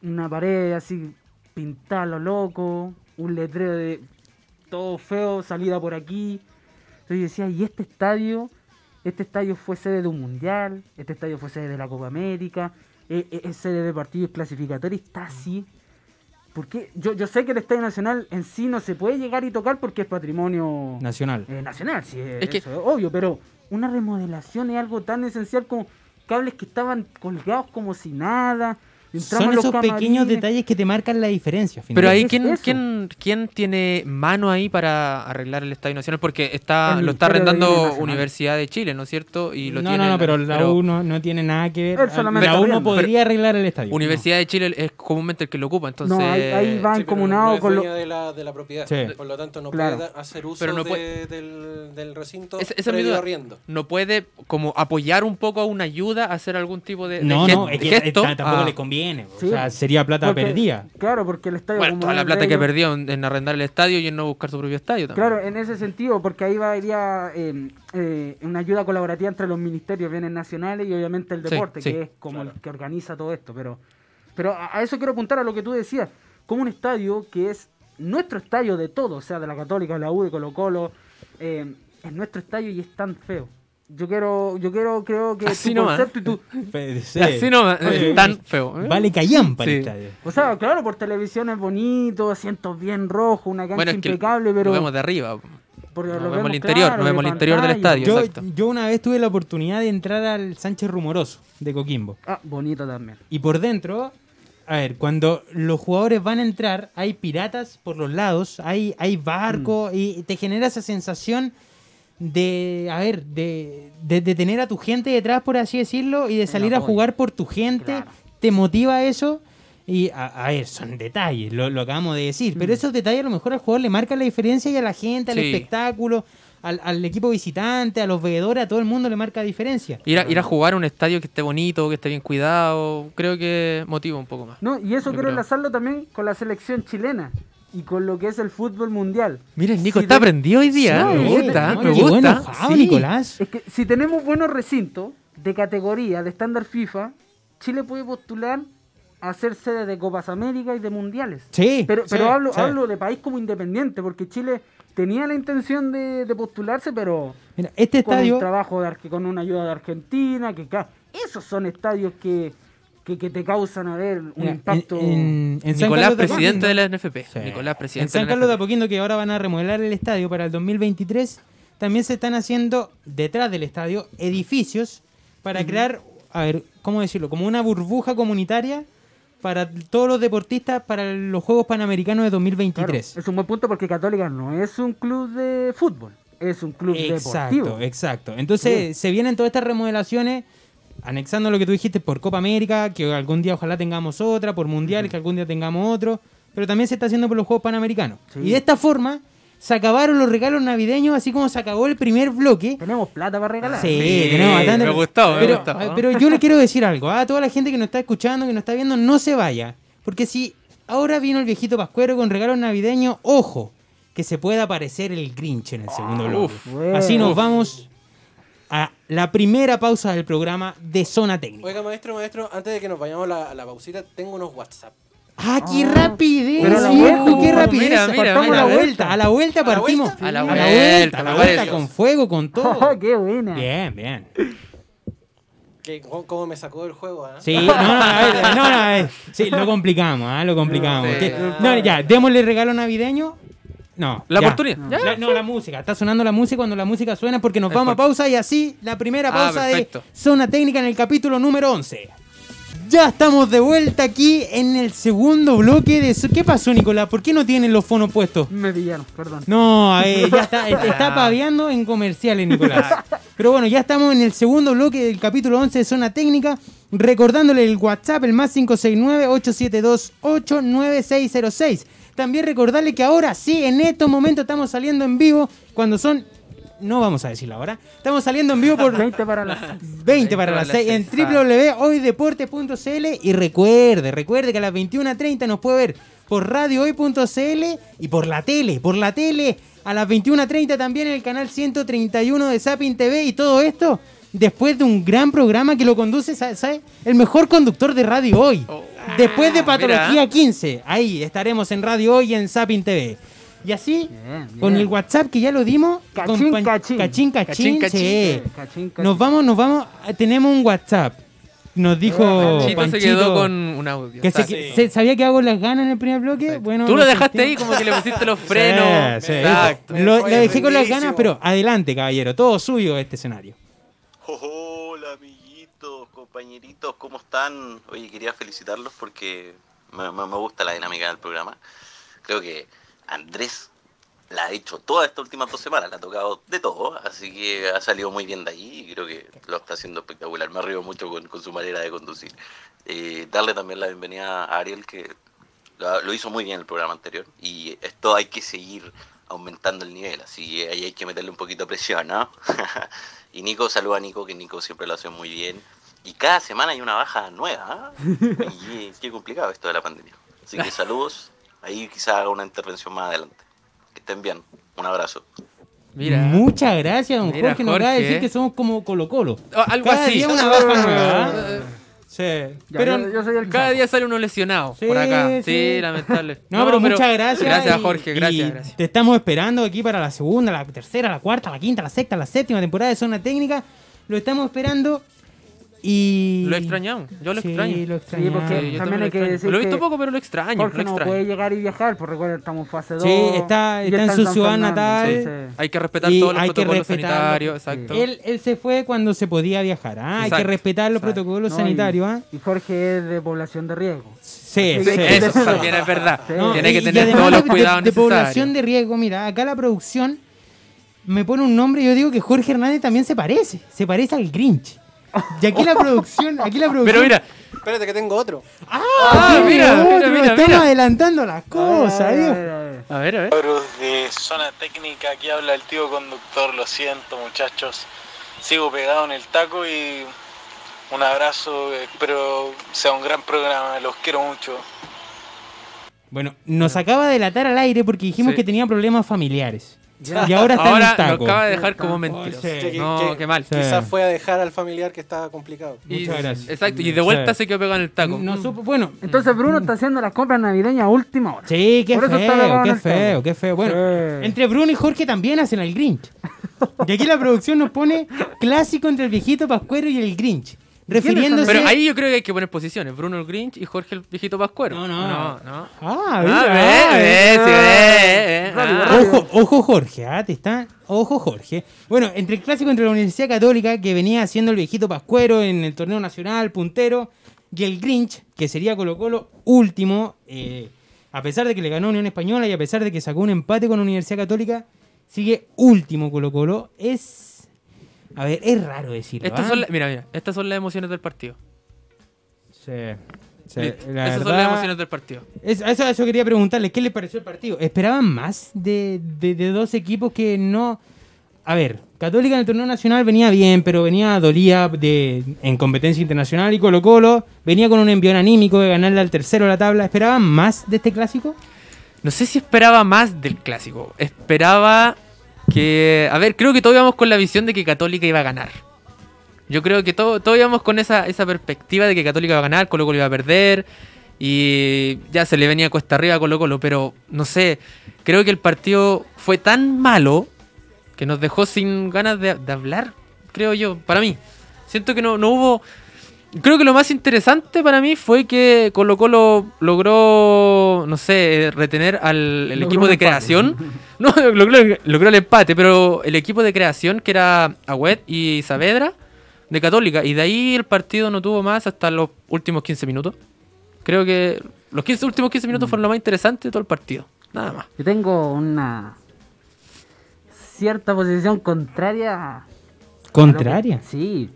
una pared así pintada a lo loco, un letrero de todo feo, salida por aquí. Entonces yo decía, ¿y este estadio? Este estadio fue sede de un mundial, este estadio fue sede de la Copa América, eh, eh, es sede de partidos clasificatorios, está así. Porque yo, yo sé que el Estadio Nacional en sí no se puede llegar y tocar porque es patrimonio Nacional. eh, nacional, sí, Es que- eso es obvio, pero una remodelación es algo tan esencial como cables que estaban colgados como si nada. Entramos Son esos pequeños detalles que te marcan la diferencia. Pero ahí, ¿quién, quién, quién tiene mano ahí para arreglar el Estadio Nacional? Porque está El lo está arrendando. Universidad de Chile, ¿no es cierto? Y lo no, tiene no, no, la- pero la U no, no tiene nada que ver. La U no podría arreglar el estadio. Universidad de Chile es comúnmente el que lo ocupa, entonces... No, ahí, ahí va Sí, es con lo... de, la, de la propiedad. Sí. Por lo tanto, no Claro. puede hacer uso Pero no de- puede- del, del recinto Esa- esa es mi previo duda. arriendo. no puede como apoyar un poco a una ayuda, hacer algún tipo de, de No, no, es que ta- tampoco le conviene. O Sí. sea, sería plata porque- perdida. Claro, porque el estadio... Bueno, toda la plata que perdió en, en arrendar el estadio y en no buscar su propio estadio también. Claro, en ese sentido, porque ahí va iría eh, eh, una ayuda colaborativa entre los ministerios bienes nacionales y obviamente el deporte, sí. que es como el que organiza todo esto. Pero, pero a, a eso quiero apuntar a lo que tú decías, como un estadio que es nuestro estadio de todo, o sea, de la Católica, de la U, de Colo Colo, eh, es nuestro estadio y es tan feo. Yo quiero, yo quiero, creo que Así tu nomás. concepto y tu... Fe- sí. Así no, Oye, es tan feo. ¿eh? Vale callampa el Sí. estadio. O sea, claro, por televisión es bonito, asientos bien rojos, una cancha Bueno, es que impecable, pero... lo vemos de arriba. porque lo vemos el interior, claro, de vemos el interior del pantalla. estadio. Yo, exacto. yo una vez tuve la oportunidad de entrar al Sánchez Rumoroso de Coquimbo. Ah, bonito también. Y por dentro, a ver, cuando los jugadores van a entrar, hay piratas por los lados, hay, hay barcos, Mm. y te genera esa sensación de, a ver, de, de, de tener a tu gente detrás, por así decirlo, y de salir a jugar por tu gente. Claro. Te motiva eso. Y a, a ver, son detalles, lo, lo acabamos de decir. Mm. Pero esos detalles a lo mejor al jugador le marcan la diferencia y a la gente, al Sí. espectáculo, al, al equipo visitante, a los veedores, a todo el mundo le marca diferencia. Ir a, ir a jugar a un estadio que esté bonito, que esté bien cuidado, creo que motiva un poco más. No, y eso quiero creo. enlazarlo también con la selección chilena y con lo que es el fútbol mundial. Miren, Nico Si está te- aprendido hoy día. Sí, ¿eh? me sí, gusta, no, me gusta. Sí. Nicolás. Es que si tenemos buenos recintos de categoría, de estándar FIFA, Chile puede postular a ser sede de Copas América y de Mundiales. Sí, Pero, sí, pero hablo, sí. hablo de país como independiente, porque Chile tenía la intención de, de postularse, pero Mira, este con estadio, un trabajo de, Arge- con una ayuda de Argentina, que ca- esos son estadios que, que, que te causan a ver un mira, impacto. en, en- en San Nicolás, de presidente de la NFP. Sí. Nicolás, En presidente San de la Carlos de. Apoquindo, que ahora van a remodelar el estadio para el 2023, también se están haciendo detrás del estadio edificios para crear, a ver, ¿cómo decirlo? Como una burbuja comunitaria para todos los deportistas para los Juegos Panamericanos de Claro, 2023. es un buen punto porque Católica no es un club de fútbol, es un club Exacto, deportivo. exacto. Entonces se vienen todas estas remodelaciones, anexando lo que tú dijiste por Copa América, que algún día ojalá tengamos otra, por Mundiales, que algún día tengamos otro, pero también se está haciendo por los Juegos Panamericanos. Sí. Y de esta forma se acabaron los regalos navideños, así como se acabó el primer bloque. Tenemos plata para regalar. Sí, Sí, tenemos bastante. me gustó, me pero, gustó. pero yo le quiero decir algo ¿ah? a toda la gente que nos está escuchando, que nos está viendo, no se vaya. Porque si ahora vino el viejito Pascuero con regalos navideños, ojo, que se pueda aparecer el Grinch en el segundo bloque. bueno. Así nos Uf. vamos a la primera pausa del programa de Zona Técnica. Oiga, maestro, maestro, antes de que nos vayamos a la, a la pausita, tengo unos WhatsApp. ¡Ah, qué Ah, rapidez! pero a la viejo, vuelta, ¡Qué rapidez! mira, mira, Partamos mira. a la vuelta. A la vuelta ¿A la partimos. vuelta? A la a la vuelta, a la vuelta, con fuego, con todo. Oh, (laughs) ¡Qué buena! Bien, bien. Que, ¿cómo, me sacó del juego? ah? Sí, no, no, a ver, no, no, a ver. Sí, lo complicamos, ¿ah? Lo complicamos. No, ya, démosle regalo navideño No. La ya. oportunidad. No. ¿Ya? La- no, la música. Está sonando la música cuando la música suena porque nos vamos a pausa y así la primera Ah, pausa de perfecto. Zona Técnica en el capítulo número 11. Ya estamos de vuelta aquí en el segundo bloque de... ¿Qué pasó, Nicolás? ¿Por qué no tienen los fonos puestos? Me pillaron, perdón. No, eh, (laughs) ya está, eh, está paviando en comerciales, Nicolás. Pero bueno, ya estamos en el segundo bloque del capítulo 11 de Zona Técnica. Recordándole el WhatsApp, el más 569-872-89606. También recordarle que ahora sí, en estos momentos estamos saliendo en vivo cuando son... No vamos a decir la hora. Estamos saliendo en vivo por (laughs) 20 para las 20 para las 6 en www.hoydeporte.cl y recuerde, recuerde que a las 21.30 nos puede ver por radiohoy.cl y por la tele, por la tele a las 21.30 también en el canal 131 de Sapin TV y todo esto después de un gran programa que lo conduce, ¿sabe? sabe? El mejor conductor de Radio Hoy. Oh. Después de Ah, Patología mira. 15, ahí estaremos en Radio Hoy y en Sapin TV. Y así, Bien, bien. con el WhatsApp que ya lo dimos, Cachín, con cachín. cachín, cachín, Cachín, cachín. sí. Cachín, cachín. Nos vamos, nos vamos. eh, Tenemos un WhatsApp. Nos dijo Panchito se Panchito quedó con un audio. que se, Sí. se- sabía que hago las ganas en el primer bloque. Bueno, Tú lo dejaste sentimos. ahí como que le pusiste los (laughs) frenos. Sí, sí. Exacto. Lo, lo dejé con las ganas, pero adelante, caballero. Todo suyo este escenario. Hola amiguitos, compañeritos, ¿cómo están? Oye, quería felicitarlos porque me, me- me gusta la dinámica del programa. Creo que Andrés la ha hecho todas estas últimas dos semanas, la ha tocado de todo, así que ha salido muy bien de ahí y creo que lo está haciendo espectacular. Me río mucho con, con su manera de conducir. Eh, darle también la bienvenida a Ariel que lo, lo hizo muy bien el programa anterior y esto hay que seguir aumentando el nivel, así que ahí hay que meterle un poquito de presión, ¿no? (laughs) y Nico, saluda a Nico, que Nico siempre lo hace muy bien. Y cada semana hay una baja nueva, ¿ah? Y qué complicado esto de la pandemia. Así que saludos, ahí quizá haga una intervención más adelante. Que estén bien, un abrazo. Mira. Muchas gracias, don Mira, Jorge. Nos acaba de Jorge. decir que somos como Colo Colo. Oh, algo Cada así. día una baja nueva. ¿ah? Eh, Sí. Ya, Pero, yo, yo soy el Cada día sale uno lesionado Sí, por acá. Sí, sí. lamentable. (laughs) no, pero muchas gracias. Gracias, y- Jorge. y Gracias, gracias. Te estamos esperando aquí para la segunda, la tercera, la cuarta, la quinta, la sexta, la séptima temporada de Zona Técnica. Lo estamos esperando y... Lo extrañamos. Yo lo Sí, extraño. lo Sí, extrañamos. porque Sí, yo también lo hay que extraño. decir Lo he visto que poco, pero lo extraño. Jorge lo no extraño. puede llegar y viajar, por recuerda, estamos en fase 2. Sí, está- está en su ciudad natal. entonces- Hay que respetar Y todos los protocolos respetarlo. sanitarios. Exacto. Él, él se fue cuando se podía viajar. ¿ah? Hay que respetar los exacto. protocolos No, sanitarios. ¿ah? y, Jorge es de población de riesgo. Sí, Sí, Eso también es verdad. Sí. No, Tiene que tener todos los cuidados de, de población necesarios. de riesgo, mira, acá la producción me pone un nombre y yo digo que Jorge Hernández también se parece. Se parece al Grinch. Y aquí la producción, aquí la producción. Pero mira, Espérate que tengo otro. ¡Ah! Ah, mira, mira, otro, mira, Estamos mira. adelantando las cosas, A ver, Dios. a ver, a ver. a ver, a ver. Cabros de zona técnica, aquí habla el tío conductor, lo siento muchachos, sigo pegado en el taco y un abrazo, espero sea un gran programa, los quiero mucho. Bueno, nos acaba de delatar al aire porque dijimos Sí. que tenía problemas familiares. Ya. Y ahora está en Ahora el nos taco. acaba de dejar como Oh, mentiroso. sí. Que- No, que- qué mal. Sí. Quizás fue a dejar al familiar que estaba complicado. Y- Muchas gracias. Exacto, y de vuelta Sí. se quedó pegado en el taco. No supo- bueno, Entonces Bruno está haciendo las compras navideñas a última hora. Sí, qué Por feo, en qué feo, qué feo. Bueno, Sí. entre Bruno y Jorge también hacen el Grinch. Y aquí la producción nos pone clásico entre el viejito Pascuero y el Grinch. Refiriéndose. Pero ahí yo creo que hay que poner posiciones. Bruno el Grinch y Jorge el viejito Pascuero. No, no. no. no. Ah, mira. Ojo, ojo Jorge, ah, te está. Ojo Jorge. Bueno, entre el clásico entre la Universidad Católica, que venía haciendo el viejito Pascuero en el torneo nacional, puntero, y el Grinch, que sería Colo Colo último, eh, a pesar de que le ganó Unión Española y a pesar de que sacó un empate con Universidad Católica, sigue último Colo Colo. Es. A ver, es raro decirlo. Estas ¿ah? son la- mira, mira, estas son las emociones del partido. Sí, sí, Esas son verdad- las emociones del partido. Eso, eso quería preguntarle, ¿qué les pareció el partido? ¿Esperaban más de, de- de dos equipos que no... A ver, Católica en el torneo nacional venía bien, pero venía dolía de, en competencia internacional y Colo Colo venía con un envión anímico de ganarle al tercero de la tabla. ¿Esperaban más de este clásico? No sé si esperaba más del clásico. Esperaba que. A ver, creo que todos íbamos con la visión de que Católica iba a ganar. Yo creo que todo- todos íbamos con esa, esa perspectiva de que Católica iba a ganar, Colo Colo iba a perder. Y ya se le venía cuesta arriba a Colo Colo. Pero no sé, creo que el partido fue tan malo que nos dejó sin ganas de, de hablar, creo yo, para mí. Siento que no, no hubo. Creo que lo más interesante para mí fue que Colo Colo logró, no sé, retener al el equipo de creación. (laughs) No, (laughs) logró, logró el empate, pero el equipo de creación que era Agüet y Saavedra de Católica. Y de ahí el partido no tuvo más hasta los últimos 15 minutos. Creo que los 15, últimos 15 Mm. minutos fueron lo más interesante de todo el partido. Nada más. Yo tengo una cierta posición contraria. ¿Contraria? que- sí.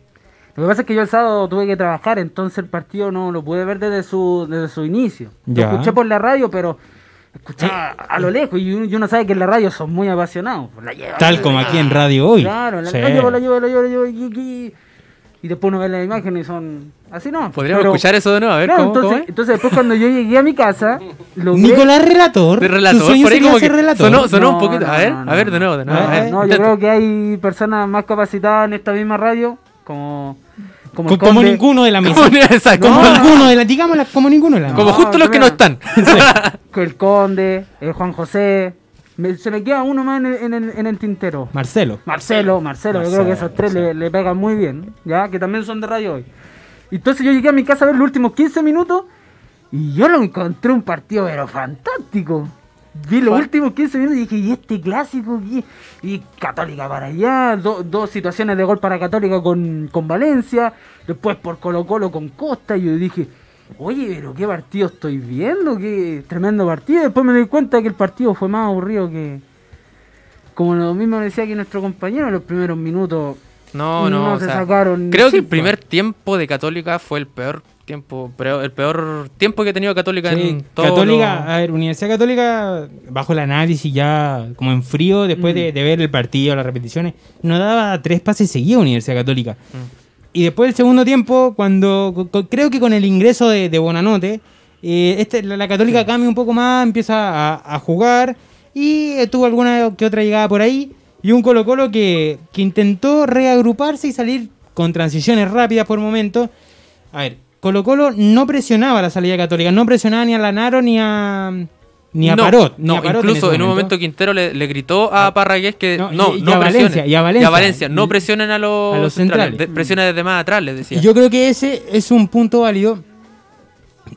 Lo que pasa es que yo el sábado tuve que trabajar, entonces el partido no lo pude ver desde su, desde su inicio. Ya. Lo escuché por la radio, pero escuchaba a lo lejos y uno, y uno sabe que en la radio son muy apasionados. Pues la llevan, Tal como aquí en Radio Hoy. Claro, la, Sí. la llevo, la llevo, la llevo, la llevo, y, y- y después uno ve las imágenes y son así, ¿no? Podríamos Pero- escuchar eso de nuevo, a ver Claro, cómo, entonces, cómo es. entonces después cuando yo llegué a mi casa, (laughs) logré- Nicolás Relator. Relator, sueño por ahí como que relator. sonó, sonó un poquito. no, a ver, no, a ver de nuevo, de nuevo. A a ver, ver, No, yo creo que hay personas más capacitadas en esta misma radio, como como, como ninguno de la mesa. Como- (laughs) Como como- ninguno de la, digámosla, como ninguno de la Como mesa. justo los que no están. (laughs) (laughs) el Conde, el Juan José. Me- se me queda uno más en el, en el- en el tintero. Marcelo. Marcelo, Marcelo, yo creo que esos tres le, le pegan muy bien, ya, que también son de radio hoy. Entonces yo llegué a mi casa a ver los últimos 15 minutos y yo lo encontré un partido pero fantástico. Vi los últimos 15 minutos y dije, ¿y este clásico? qué?". Y Católica para allá, do- dos situaciones de gol para Católica con, con Valencia, después por Colo Colo con Costa, y yo dije, oye, pero qué partido estoy viendo, qué tremendo partido. Después me di cuenta que el partido fue más aburrido que, como lo mismo decía aquí nuestro compañero, en los primeros minutos No, no. No o se sea, sacaron creo que el primer tiempo de Católica fue el peor tiempo, pero el peor tiempo que ha tenido Católica Sí, en todo. Católica, lo- a ver, Universidad Católica, bajo el análisis ya como en frío, después Mm. de, de ver el partido, las repeticiones, no daba tres pases seguidos Universidad Católica. Mm. Y después del segundo tiempo, cuando creo que con el ingreso de, de Bonanote, eh, este, la, la Católica cambia un poco más, empieza a, a jugar y eh, tuvo alguna que otra llegada por ahí. Y un Colo Colo que, que intentó reagruparse y salir con transiciones rápidas por momentos. A ver, Colo Colo no presionaba la salida católica, no presionaba ni a Lanaro ni a, ni a no, Parot. ni no, a Parot incluso en un momento Quintero le, le gritó a Parragués que No, no, y- no, y a. Valencia, y a Valencia. no presionen a los, A los centrales, centrales. desde más atrás, les decía. Yo creo que ese es un punto válido.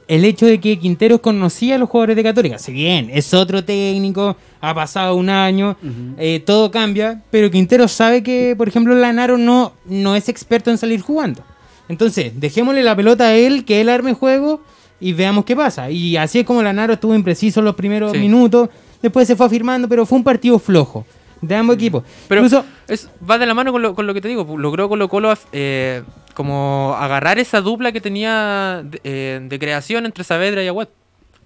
El hecho de que Quinteros conocía a los jugadores de Católica. Si bien es otro técnico, ha pasado un año, eh, todo cambia, pero Quinteros sabe que, por ejemplo, Lanaro no, no es experto en salir jugando. Entonces, dejémosle la pelota a él, que él arme juego y veamos qué pasa. Y así es como Lanaro estuvo impreciso en los primeros Sí. minutos, después se fue afirmando, pero fue un partido flojo de ambos equipos. Pero Incluso, es, va de la mano con lo, con lo que te digo. Logró Colo Colo eh, como agarrar esa dupla que tenía de, eh, de creación entre Saavedra y Aguad.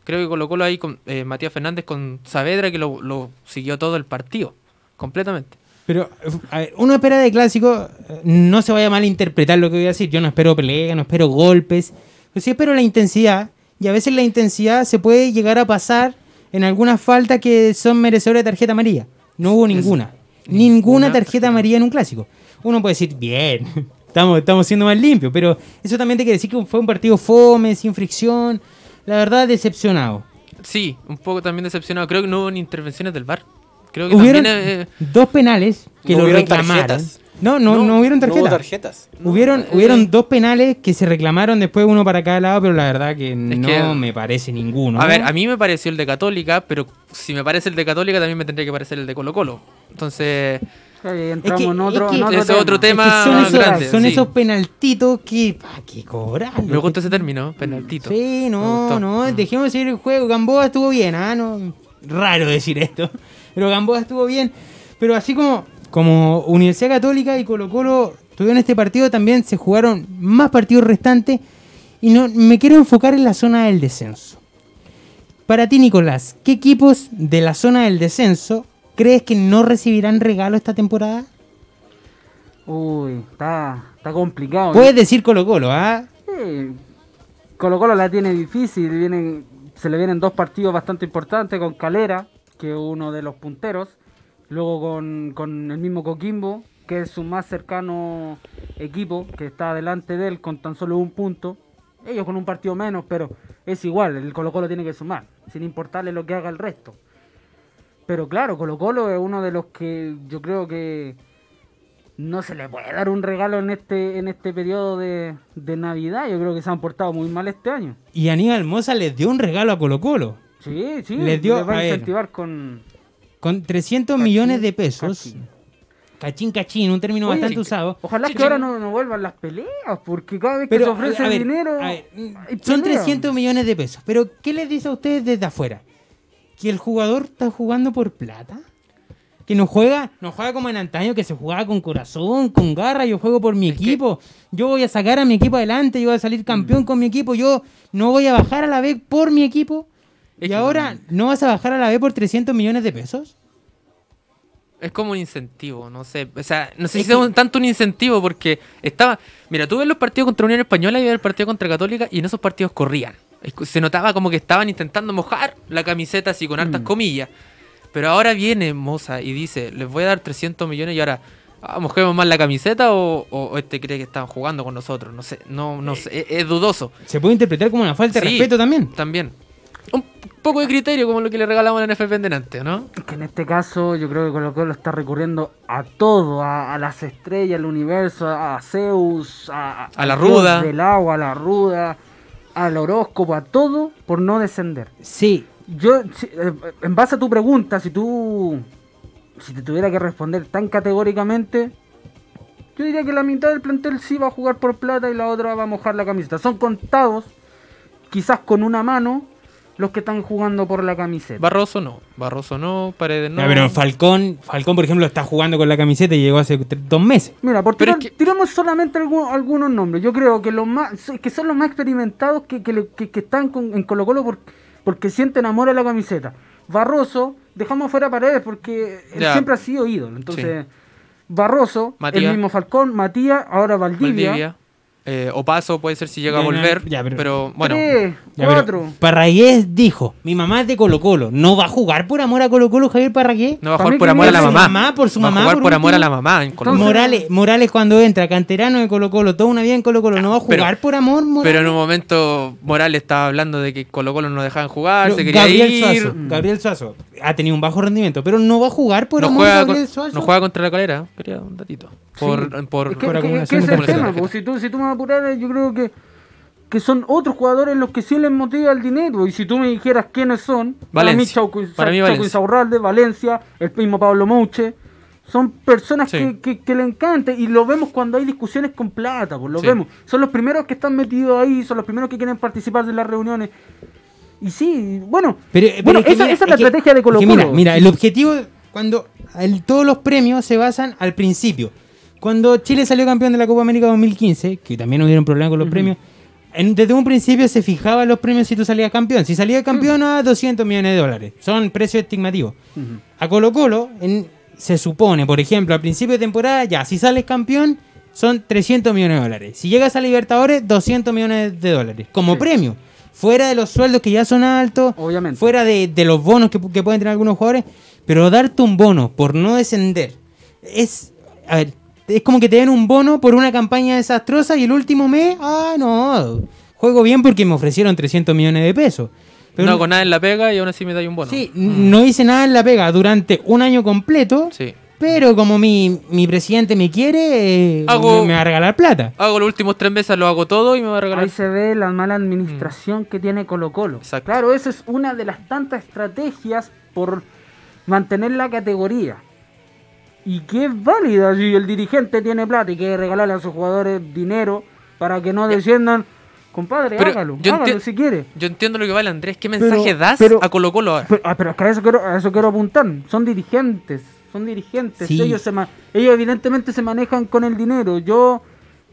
Creo que Colo Colo ahí con eh, Matías Fernández con Saavedra que lo, lo siguió todo el partido. Completamente. Pero, a ver, uno espera de clásico, eh, no se vaya a malinterpretar lo que voy a decir. Yo no espero pelea, no espero golpes. Pero sí espero la intensidad. Y a veces la intensidad se puede llegar a pasar en algunas faltas que son merecedoras de tarjeta amarilla. No hubo ninguna. Ninguna ninguna tarjeta tarjeta amarilla en un clásico. Uno puede decir, bien, (laughs) estamos, estamos siendo más limpios. Pero eso también te quiere decir que fue un partido fome, sin fricción. La verdad, decepcionado. Sí, un poco también decepcionado. Creo que no hubo ni intervenciones del VAR. Creo que Hubieron también... eh, dos penales que No lo hubieron reclamaron. tarjetas. No, no, no, No, hubieron No hubo tarjetas. tarjetas. Hubieron, eh, hubieron dos penales que se reclamaron después uno para cada lado, pero la verdad que no que- me parece ninguno. A ver, a mí me pareció el de Católica, pero si me parece el de Católica también me tendría que parecer el de Colo Colo. Entonces, entramos Es que- en otro, es que- en otro Ese otro Es que tema son esos, grande, son sí. esos penaltitos que pa' que cobrar. me gusta ese término, penaltito. Sí, no, no, dejemos de seguir el juego. Gamboa estuvo bien, ah, no. Raro decir esto. Pero Gamboa estuvo bien. Pero así como, como Universidad Católica y Colo Colo tuvieron este partido, también se jugaron más partidos restantes. Y no me quiero enfocar en la zona del descenso. Para ti, Nicolás, ¿qué equipos de la zona del descenso crees que no recibirán regalo esta temporada? Uy, está, está complicado. Puedes decir Colo Colo, ¿ah? Sí, Colo Colo la tiene difícil, vienen, se le vienen dos partidos bastante importantes con Calera, que uno de los punteros, luego con, con el mismo Coquimbo, que es su más cercano equipo, que está delante de él con tan solo un punto, ellos con un partido menos, pero es igual, el Colo Colo tiene que sumar, sin importarle lo que haga el resto. Pero claro, Colo Colo es uno de los que yo creo que no se le puede dar un regalo en este en este periodo de, de Navidad. Yo creo que se han portado muy mal este año. Y Aníbal Moza les dio un regalo a Colo Colo. Sí, sí, Les dio- va a a ver. incentivar con... Con 300 Cachín, millones de pesos. cachín. Cachín, cachín, un término Oye, bastante usado. Ojalá que ahora no, no vuelvan las peleas, porque cada vez que Pero, se ofrece a ver, dinero... a ver, hay son pelea. 300 millones de pesos. Pero, ¿qué les dice a ustedes desde afuera? ¿Que el jugador está jugando por plata? Que no juega, no juega como en antaño, que se jugaba con corazón, con garra, yo juego por mi equipo, yo voy a sacar a mi equipo adelante, yo voy a salir campeón Mm. con mi equipo, yo no voy a bajar a la B por mi equipo. Es y ahora, ¿no vas a bajar a la B por 300 millones de pesos? Es como un incentivo, no sé. O sea, no sé Es si es que- tanto un incentivo porque estaba. Mira, tú ves los partidos contra Unión Española y ves el partido contra Católica y en esos partidos corrían. Se notaba como que estaban intentando mojar la camiseta así con hartas Mm. comillas. Pero ahora viene Moza y dice: Les voy a dar 300 millones y ahora. ah, ¿Mojemos más la camiseta o, o- o este cree que están jugando con nosotros? No sé, no, no sé, es, es dudoso. Se puede interpretar como una falta de Sí, respeto también. También. Un poco de criterio como lo que le regalamos a la NFP en delante, ¿no? Que en este caso yo creo que Colo Colo está recurriendo a todo, a, a las estrellas, al universo, a, Zeus, a, A la ruda. del agua, a la ruda, al horóscopo, a todo por no descender. Sí, Yo, si- eh, en base a tu pregunta, si tú, si te tuviera que responder tan categóricamente, yo diría que la mitad del plantel sí va a jugar por plata y la otra va a mojar la camiseta. Son contados, quizás con una mano, los que están jugando por la camiseta. Barroso no, Barroso no, Paredes no. Ya, pero Falcón, Falcón, por ejemplo, está jugando con la camiseta y llegó hace dos meses. Mira, por tirar- es que- tiramos solamente algu- algunos nombres. Yo creo que los más que son los más experimentados que, que, le- que- que están con- en Colo Colo por- porque sienten amor a la camiseta. Barroso, dejamos fuera Paredes porque él Ya. siempre ha sido ídolo. Entonces, Barroso, Matías. el mismo Falcón, Matías, ahora Valdivia. Valdivia. Eh, Opaso puede ser si llega a no, volver. ya, pero- pero, bueno, Tres, Ya, pero cuatro. Parragués dijo, mi mamá es de Colo Colo. ¿No va a jugar por amor a Colo Colo Javier Parragués? no va a jugar por amor a la mamá. mamá, por su va mamá, a jugar por por amor a la mamá en Morales, Morales cuando entra, canterano de Colo Colo, toda una vida en Colo Colo, ¿no va a Pero- jugar por amor, Morales? Pero en un momento Morales estaba hablando de que Colo Colo no dejaban jugar, Pero se quería Gabriel ir. Suazo, Gabriel Suazo ha tenido un bajo rendimiento, pero no va a jugar por No amor juega, Gabriel con- Suazo. no juega contra la calera, quería un datito. Por, Sí. por, Es que, por es que- acumulación es que ese de es el tarjetas. tema, pues, si, tú, si tú me vas a apurar, yo creo que, que son otros jugadores los que sí les motiva el dinero. Y si tú me dijeras quiénes son, para mí Valencia. Chauco, Para mí Chauco Valencia. Insaurralde, Valencia, el mismo Pablo Mouche, son personas Sí. que, que, que le encanta y lo vemos cuando hay discusiones con plata, pues lo Sí. vemos. Son los primeros que están metidos ahí, son los primeros que quieren participar de las reuniones. Y sí, bueno, Pero, pero bueno es que esa, mira, esa es la que- estrategia de Colo mira, mira, el objetivo, cuando el- todos los premios se basan al principio. Cuando Chile salió campeón de la Copa América 2015, que también hubieron problemas con los premios, en- desde un principio se fijaban los premios si tú salías campeón. Si salías campeón, a 200 millones de dólares. Son precios estimativos. Ujú. A Colo Colo en- se supone, por ejemplo, al principio de temporada, ya, si sales campeón, son 300 millones de dólares. Si llegas a Libertadores, 200 millones de dólares. Como Sí. premio. Fuera de los sueldos que ya son altos, Obviamente. fuera de, de los bonos que, que pueden tener algunos jugadores, pero darte un bono por no descender es. A ver, es como que te den un bono por una campaña desastrosa y el último mes, ah, no, juego bien porque me ofrecieron 300 millones de pesos. Pero no hago nada en la pega y aún así me da un bono. Sí, no hice nada en la pega durante un año completo, Sí. pero como mi, mi presidente me quiere, eh, Hago- me, va a regalar plata. Hago los últimos tres meses, lo hago todo y me va a regalar. Ahí se ve la mala administración que tiene Colo Colo. Exacto. Claro, esa es una de las tantas estrategias por mantener la categoría. Y que es válida si el dirigente tiene plata y quiere regalarle a sus jugadores dinero para que no desciendan. Compadre, Pero hágalo, yo hágalo si quiere. Yo entiendo lo que vale Andrés. ¿Qué Pero- mensaje das pero- a Colo Colo ahora? Pero, ah, pero es que a eso quiero, a eso quiero apuntar. Son dirigentes, son dirigentes. Sí. Ellos, se ellos evidentemente se manejan con el dinero. Yo,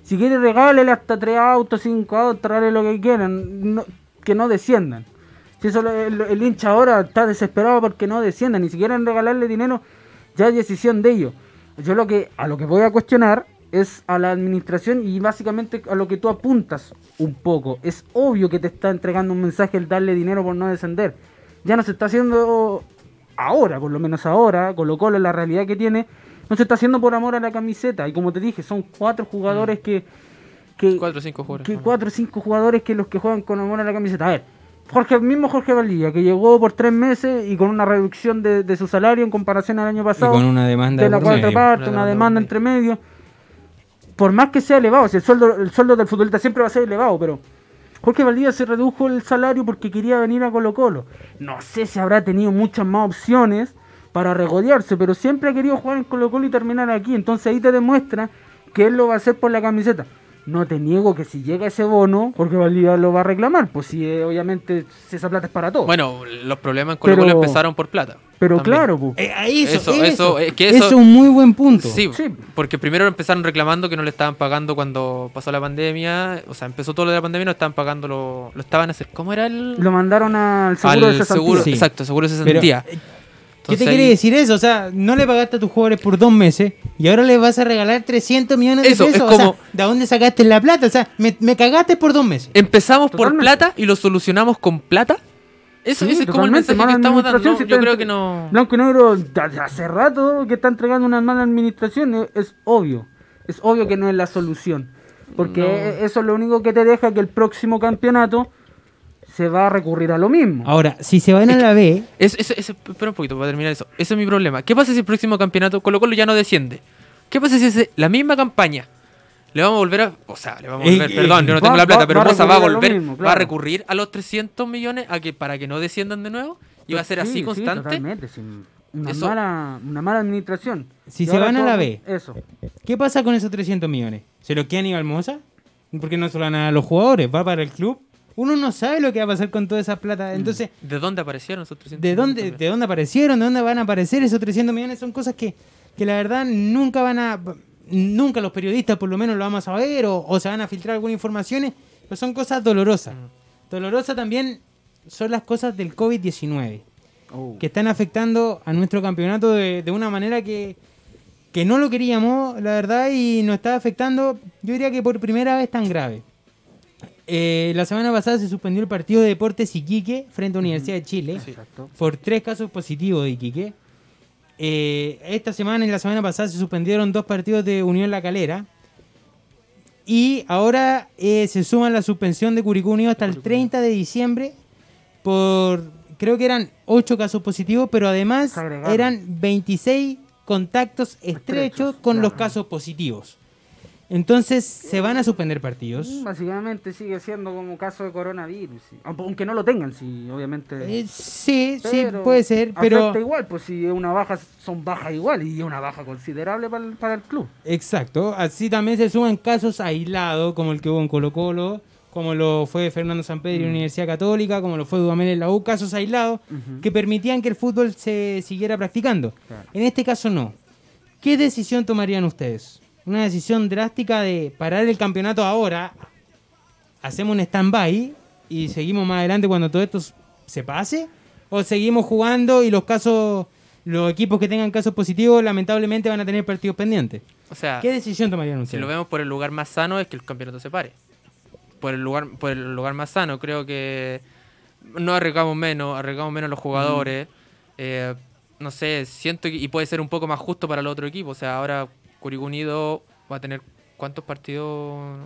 si quiere, regálele hasta tres autos, cinco autos, tráele lo que quieran. no- que no desciendan. Si eso el, el hincha ahora está desesperado porque no desciendan. Ni siquiera en regalarle dinero, ya es decisión de ellos. Yo lo que a lo que voy a cuestionar es a la administración y básicamente a lo que tú apuntas un poco. Es obvio que te está entregando un mensaje el darle dinero por no descender. Ya no se está haciendo ahora, por lo menos ahora, Colo Colo la realidad que tiene, no se está haciendo por amor a la camiseta. Y como te dije, son cuatro jugadores que, que Cuatro o cinco jugadores. que cuatro o cinco jugadores que los que juegan con amor a la camiseta. A ver, Jorge, mismo Jorge Valdivia, que llegó por tres meses y con una reducción de, de su salario en comparación al año Y pasado con una demanda de la cuarta medio. parte, Una demanda entre medio. por más que sea elevado, si el sueldo, el sueldo del futbolista siempre va a ser elevado, pero Jorge Valdivia se redujo el salario porque quería venir a Colo Colo. No sé si habrá tenido muchas más opciones para regodearse, pero siempre ha querido jugar en Colo Colo y terminar aquí. Entonces ahí te demuestra que él lo va a hacer por la camiseta. No te niego que si llega ese bono, Jorge Valdivia lo va a reclamar. Pues si eh, obviamente si esa plata es para todos. Bueno, los problemas en Colo Colo empezaron por plata. pero también. claro, pues. Eh, eso, Eso, eso, eso, es que Eso eso- es un muy buen punto. Sí, Sí. porque primero empezaron reclamando que no le estaban pagando cuando pasó la pandemia, o sea, empezó todo lo de la pandemia, no estaban pagando lo, lo estaban haciendo, ¿cómo era el? Lo mandaron al seguro al de cesantía. seguro, Sí. exacto, seguro de Pero, ¿Qué te quiere ahí- decir eso? O sea, no le pagaste a tus jugadores por dos meses y ahora les vas a regalar 300 millones de Eso, es pesos. como- O sea, ¿de dónde sacaste la plata? O sea, me, me cagaste por dos meses. Empezamos por Totalmente. plata y lo solucionamos con plata. Eso, Sí, ese es como el totalmente, mensaje mala que estamos dando. administración, ¿no? si Yo está creo que no. Blanco y negro, hace rato que está entregando una mala administración, es, es obvio. Es obvio que no es la solución. Porque No. e- eso es lo único que te deja que el próximo campeonato se va a recurrir a lo mismo. Ahora, si se van a la B, Es, es- es- espera un poquito para terminar eso. Ese es mi problema. ¿Qué pasa si el próximo campeonato Colo Colo ya no desciende? ¿Qué pasa si es la misma campaña? Le vamos a volver a. O sea, le vamos a volver. eh, perdón, yo no va- tengo la plata, va- pero a Moza va a a volver. mismo, Va a recurrir a los 300 millones a que, para que no desciendan de nuevo. Y va a ser Sí, así sí, constante. totalmente, sin- una, Eso- mala, una mala administración. Si se van a la B. Eso. ¿qué pasa con esos 300 millones? ¿Se los queda Aníbal Moza? Porque no se lo dan a los jugadores, va para el club. Uno no sabe lo que va a pasar con toda esa plata. Entonces, ¿De dónde aparecieron esos 300 ¿de dónde, millones ¿de dónde aparecieron? ¿De dónde van a aparecer esos 300 millones? Son cosas que, que la verdad nunca van a... Nunca los periodistas por lo menos lo vamos a ver o, o se van a filtrar algunas informaciones, pero son cosas dolorosas. Dolorosas también son las cosas del COVID-19, Oh. que están afectando a nuestro campeonato de, de una manera que, que no lo queríamos, la verdad, y nos está afectando, yo diría que por primera vez tan grave. Eh, la semana pasada se suspendió el partido de Deportes Iquique frente a Universidad de Chile por tres casos positivos de Iquique. Eh, esta semana y la semana pasada se suspendieron dos partidos de Unión La Calera. Y ahora eh, se suman la suspensión de Curicó Unido hasta el 30 de diciembre por, creo que eran ocho casos positivos, pero además eran 26 contactos estrechos con los casos positivos. Entonces se van a suspender partidos. Mm, Básicamente sigue siendo como caso de coronavirus. sí. Aunque no lo tengan, sí, obviamente. Eh, sí, sí, puede ser, pero... Igual, pues si es una baja, son bajas igual y es una baja considerable para el, para el club. Exacto, así también se suman casos aislados, como el que hubo en Colo Colo, como lo fue Fernando Sampedri en la Universidad Católica, como lo fue Dudamel en la U, casos aislados que permitían que el fútbol se siguiera practicando. Claro. En este caso no. ¿Qué decisión tomarían ustedes? ¿Una decisión drástica de parar el campeonato ahora? ¿Hacemos un stand-by y seguimos más adelante cuando todo esto se pase? ¿O seguimos jugando y los casos, los equipos que tengan casos positivos lamentablemente van a tener partidos pendientes? O sea, ¿Qué decisión tomarían si ustedes? lo vemos por el lugar más sano es que el campeonato se pare. Por el lugar, por el lugar más sano, creo que no arriesgamos menos, arriesgamos menos los jugadores. eh, no sé, siento que, y puede ser un poco más justo para el otro equipo. O sea, ahora Curicó Unido va a tener cuántos partidos,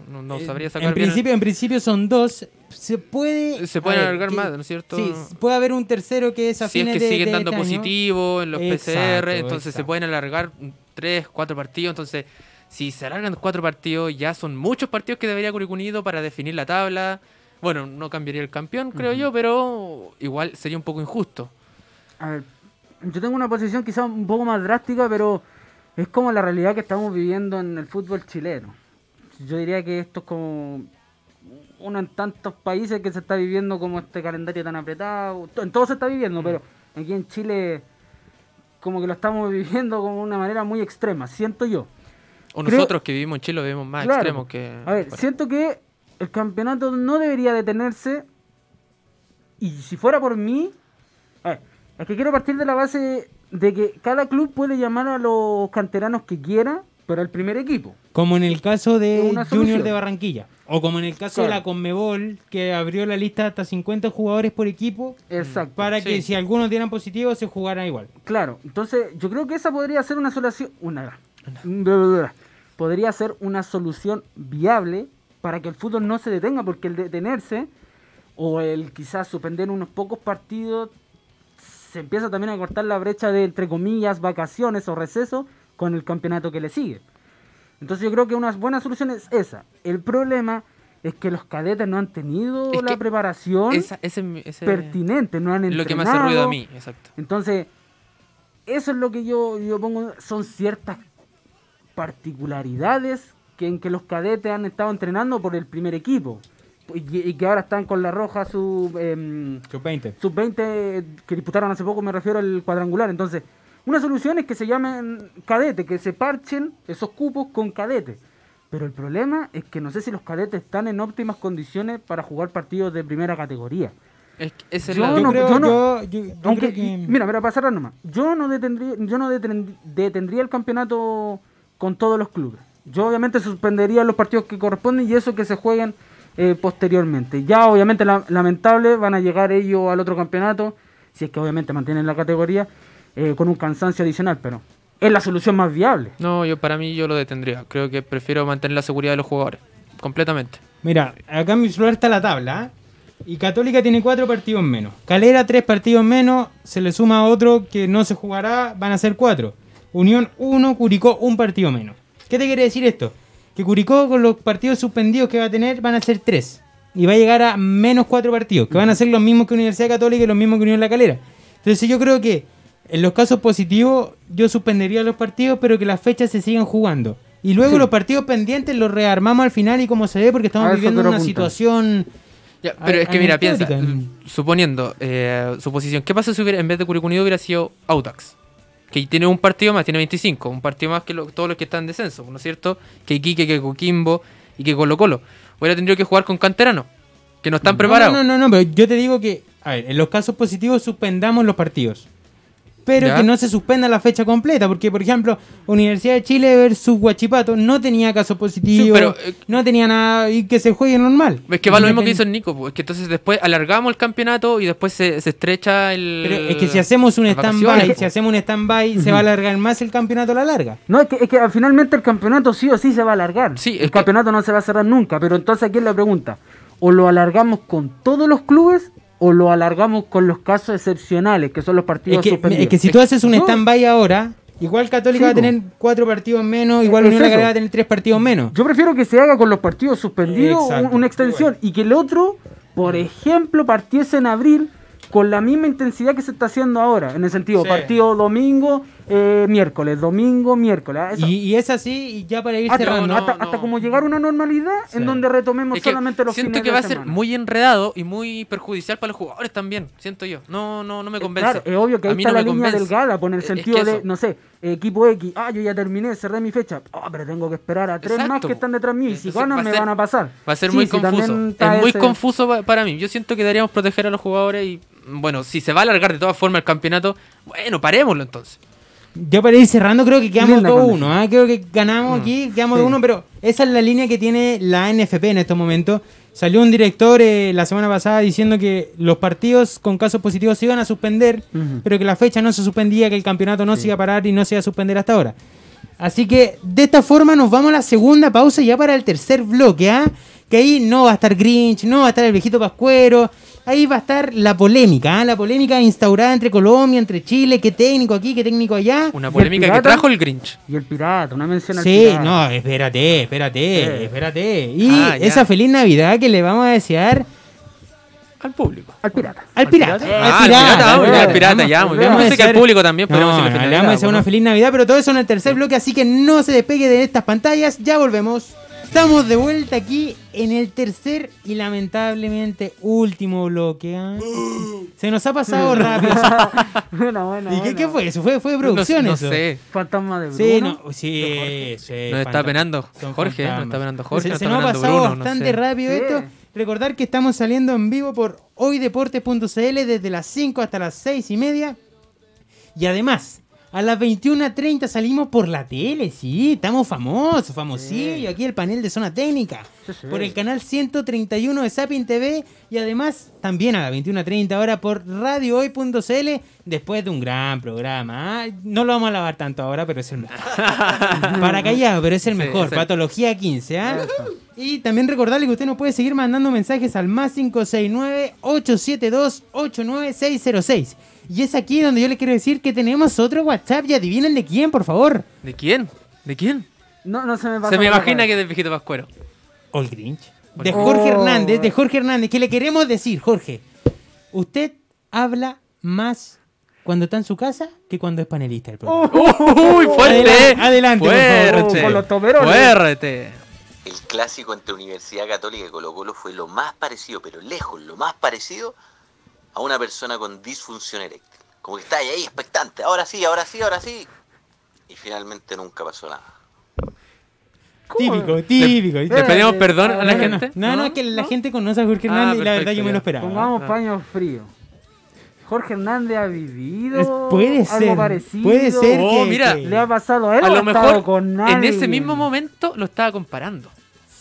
no, no Eh, sabría sacar en bien el- principio, en principio son dos. Se puede. Se pueden alargar que- más, ¿no es cierto? Sí, puede haber un tercero que es a si es fines que de- siguen de dando este año. positivo en los Exacto, PCR, entonces se pueden alargar tres, cuatro partidos. Entonces, si se alargan cuatro partidos, ya son muchos partidos que debería Curicó Unido para definir la tabla. Bueno, no cambiaría el campeón, creo yo, pero igual sería un poco injusto. A ver, yo tengo una posición quizá un poco más drástica, pero es como la realidad que estamos viviendo en el fútbol chileno. Yo diría que esto es como uno en tantos países que se está viviendo como este calendario tan apretado. En todo se está viviendo, pero aquí en Chile como que lo estamos (laughs) viviendo como una manera muy extrema, siento yo. O Creo- nosotros que vivimos en Chile lo vemos más Claro. extremos que... A ver, siento que el campeonato no debería detenerse. Y si fuera por mí, a ver, es que quiero partir de la base de que cada club puede llamar a los canteranos que quiera, pero al primer equipo. Como en el caso de Junior de Barranquilla. O como en el caso de la Conmebol, que abrió la lista hasta 50 jugadores por equipo. Exacto. Para que Sí. si algunos dieran positivo se jugara igual. Claro, entonces yo creo que esa podría ser una solución. Una. Podría ser una solución viable para que el fútbol no se detenga, porque el detenerse o el quizás suspender unos pocos partidos se empieza también a cortar la brecha de, entre comillas, vacaciones o receso con el campeonato que le sigue. Entonces yo creo que una buena solución es esa. El problema es que los cadetes no han tenido Es la preparación Esa- ese, ese- pertinente, no han entrenado. lo que me hace ruido a mí, exacto. Entonces, eso es lo que yo, yo pongo, son ciertas particularidades que en que los cadetes han estado entrenando por el primer equipo y, que- y que ahora están con la roja sub em, Sub 20. sub 20 que disputaron hace poco, me refiero al cuadrangular. Entonces, una solución es que se llamen cadete, que se parchen esos cupos con cadete. Pero el problema es que no sé si los cadetes están en óptimas condiciones para jugar partidos de primera categoría. Es que Yo no- creo, yo no- yo, yo- yo Aunque, creo que... mira, mira, para cerrar nomás, yo no detendría, yo no detendría, detendría el campeonato con todos los clubes. Yo obviamente suspendería los partidos que corresponden y eso que se jueguen eh, posteriormente. Ya obviamente la- lamentable van a llegar ellos al otro campeonato, si es que obviamente mantienen la categoría, eh, con un cansancio adicional, pero es la solución más viable. No, yo para mí yo lo detendría. Creo que prefiero mantener la seguridad de los jugadores. Completamente. Mira, acá en mi celular está la tabla, ¿ah? Y Católica tiene cuatro partidos menos. Calera, tres partidos menos. Se le suma otro que no se jugará, van a ser cuatro. Unión, uno. Curicó, un partido menos. ¿Qué te quiere decir esto? Que Curicó, con los partidos suspendidos que va a tener, van a ser tres. Y va a llegar a menos cuatro partidos, que van a ser los mismos que Universidad Católica y los mismos que Unión La Calera. Entonces yo creo que en los casos positivos yo suspendería los partidos, pero que las fechas se sigan jugando. Y luego Sí. los partidos pendientes los rearmamos al final y como se ve, porque estamos viviendo una situación... Ya, pero a- es que mira, piensa, suponiendo eh, su posición, ¿qué pasa si hubiera, en vez de Curicó Unido hubiera sido Audax? Que tiene un partido más, tiene 25, un partido más que lo- todos los que están en descenso, ¿no es cierto? Que Iquique, que Coquimbo y que Colo Colo. Hubiera tenido que jugar con canteranos, que no están No, preparados. No, no, no, pero yo te digo que, a ver, en los casos positivos suspendamos los partidos. Pero Ya. que no se suspenda la fecha completa, porque por ejemplo, Universidad de Chile versus Huachipato no tenía caso positivo, Sí, pero, eh, no tenía nada y que se juegue normal. Es que va lo mismo que hizo el Nico, pues, que entonces después alargamos el campeonato y después se, se estrecha el... Pero es que si hacemos un stand-by, si hacemos un stand-by, se va a alargar más el campeonato a la larga. No, es que, es que finalmente el campeonato sí o sí se va a alargar. Sí, el que- campeonato no se va a cerrar nunca, pero entonces aquí es la pregunta. ¿O lo alargamos con todos los clubes o lo alargamos con los casos excepcionales, que son los partidos Es que, suspendidos? es que si tú haces un stand-by ahora, igual Católica Sí, va a tener cuatro partidos menos, igual Es Unión. Calera va a tener tres partidos menos. Yo prefiero que se haga con los partidos suspendidos Exacto. un- una extensión y que el otro, por ejemplo, partiese en abril con la misma intensidad que se está haciendo ahora. En el sentido, Sí. partido domingo, eh, miércoles, domingo, miércoles. ¿ah? Eso. Y, y es así, y ya para ir hasta, cerrando. no, hasta- no. hasta como llegar a una normalidad Sí. en donde retomemos Es que solamente los siento fines que de va a ser semana. muy enredado y muy perjudicial para los jugadores también, siento yo. No, no, no me convence. Claro, es obvio que A ahí mí está no la me línea convence. delgada, por el Es- es sentido que de, no sé, equipo X, ah, yo ya terminé, cerré mi fecha, ah, pero tengo que esperar a tres más que están detrás mío, y si ganan me ser- van a pasar. Va a ser Sí, muy confuso. Es muy ese- confuso pa- para mí. Yo siento que deberíamos proteger a los jugadores y, bueno, si se va a alargar de todas formas el campeonato, bueno, parémoslo entonces. Yo para ir cerrando creo que quedamos Linda 2-1, ¿ah? creo que ganamos aquí, quedamos Sí. 2-1, pero esa es la línea que tiene la NFP en estos momentos. Salió un director eh, la semana pasada diciendo que los partidos con casos positivos se iban a suspender, pero que la fecha no se suspendía, que el campeonato no se iba a parar y no se iba a suspender hasta ahora. Así que de esta forma nos vamos a la segunda pausa ya para el tercer bloque, ¿ah? Que ahí no va a estar Grinch, no va a estar el viejito Pascuero, ahí va a estar la polémica, ¿ah? La polémica instaurada entre Colombia, entre Chile, qué técnico aquí, qué técnico allá. Una polémica que pirata? trajo el Grinch. Y el pirata, una mención al Sí, pirata. no, espérate, espérate, Eh. espérate. Y Ah, esa feliz Navidad que le vamos a desear Al público. Al pirata. al pirata. pirata? Ah, al pirata, al pirata, Vamos- ya, muy bien. vamos Yo a pensé que al público también podemos No, le vamos a desear una feliz Navidad, pero todo eso en el tercer bloque, así que no se despegue de estas pantallas. Ya volvemos. Estamos de vuelta aquí en el tercer y lamentablemente último bloque. ¿ah? (gasps) Se nos ha pasado rápido. (laughs) Buena, buena, ¿Y qué, buena. qué fue eso? ¿Fue, fue de No, producción no eso? sé. Fantasma de Bruno. Sí, no, sí, sí. Nos está penando Jorge, nos fantasmas. está penando Jorge, Se, nos se nos ha pasado Bruno, no bastante sé. rápido Sí. esto. Recordar que estamos saliendo en vivo por hoydeportes.cl desde las 5 hasta las 6 y media. Y además, a las 21.30 salimos por la tele, sí, estamos famosos, famosillos. Aquí el panel de zona técnica. Sí, sí. Por el canal 131 de Sapin TV. Y además, también a las 21.30 ahora por radiohoy.cl. Después de un gran programa. ¿ah? No lo vamos a lavar tanto ahora, pero es el mejor. (laughs) Para callado, pero es el Sí, mejor. Patología 15, ¿ah? Y también recordarle que usted nos puede seguir mandando mensajes al más 569-872-89606. Y es aquí donde yo le quiero decir que tenemos otro WhatsApp y adivinen de quién, por favor. ¿De quién? ¿De quién? No, no se me pasa Se me imagina que es del viejito Pascuero. O el Grinch. De Oh. Jorge Hernández, de Jorge Hernández, que le queremos decir, Jorge, usted habla más cuando está en su casa que cuando es panelista del programa. (laughs) ¡Uy, fuerte! Adelante, favor. ¡Fuerte! Con los tomerones. ¡Fuerte! El clásico entre Universidad Católica y Colo Colo fue lo más parecido, pero lejos, lo más parecido a una persona con disfunción eréctil. Como que está ahí, ahí expectante, ahora sí, ahora sí, ahora sí. Y finalmente nunca pasó nada. Típico, típico. ¿Le pedimos eh, perdón a la gente? No, no, es que la gente conoce a Jorge Ah, Hernández y la verdad yo me lo esperaba. Pongamos Ah. paños fríos. Jorge Hernández ha vivido Es- puede algo ser, parecido. puede ser Oh, que- mira. que- Le ha pasado a él A lo mejor con en ese mismo momento lo estaba comparando.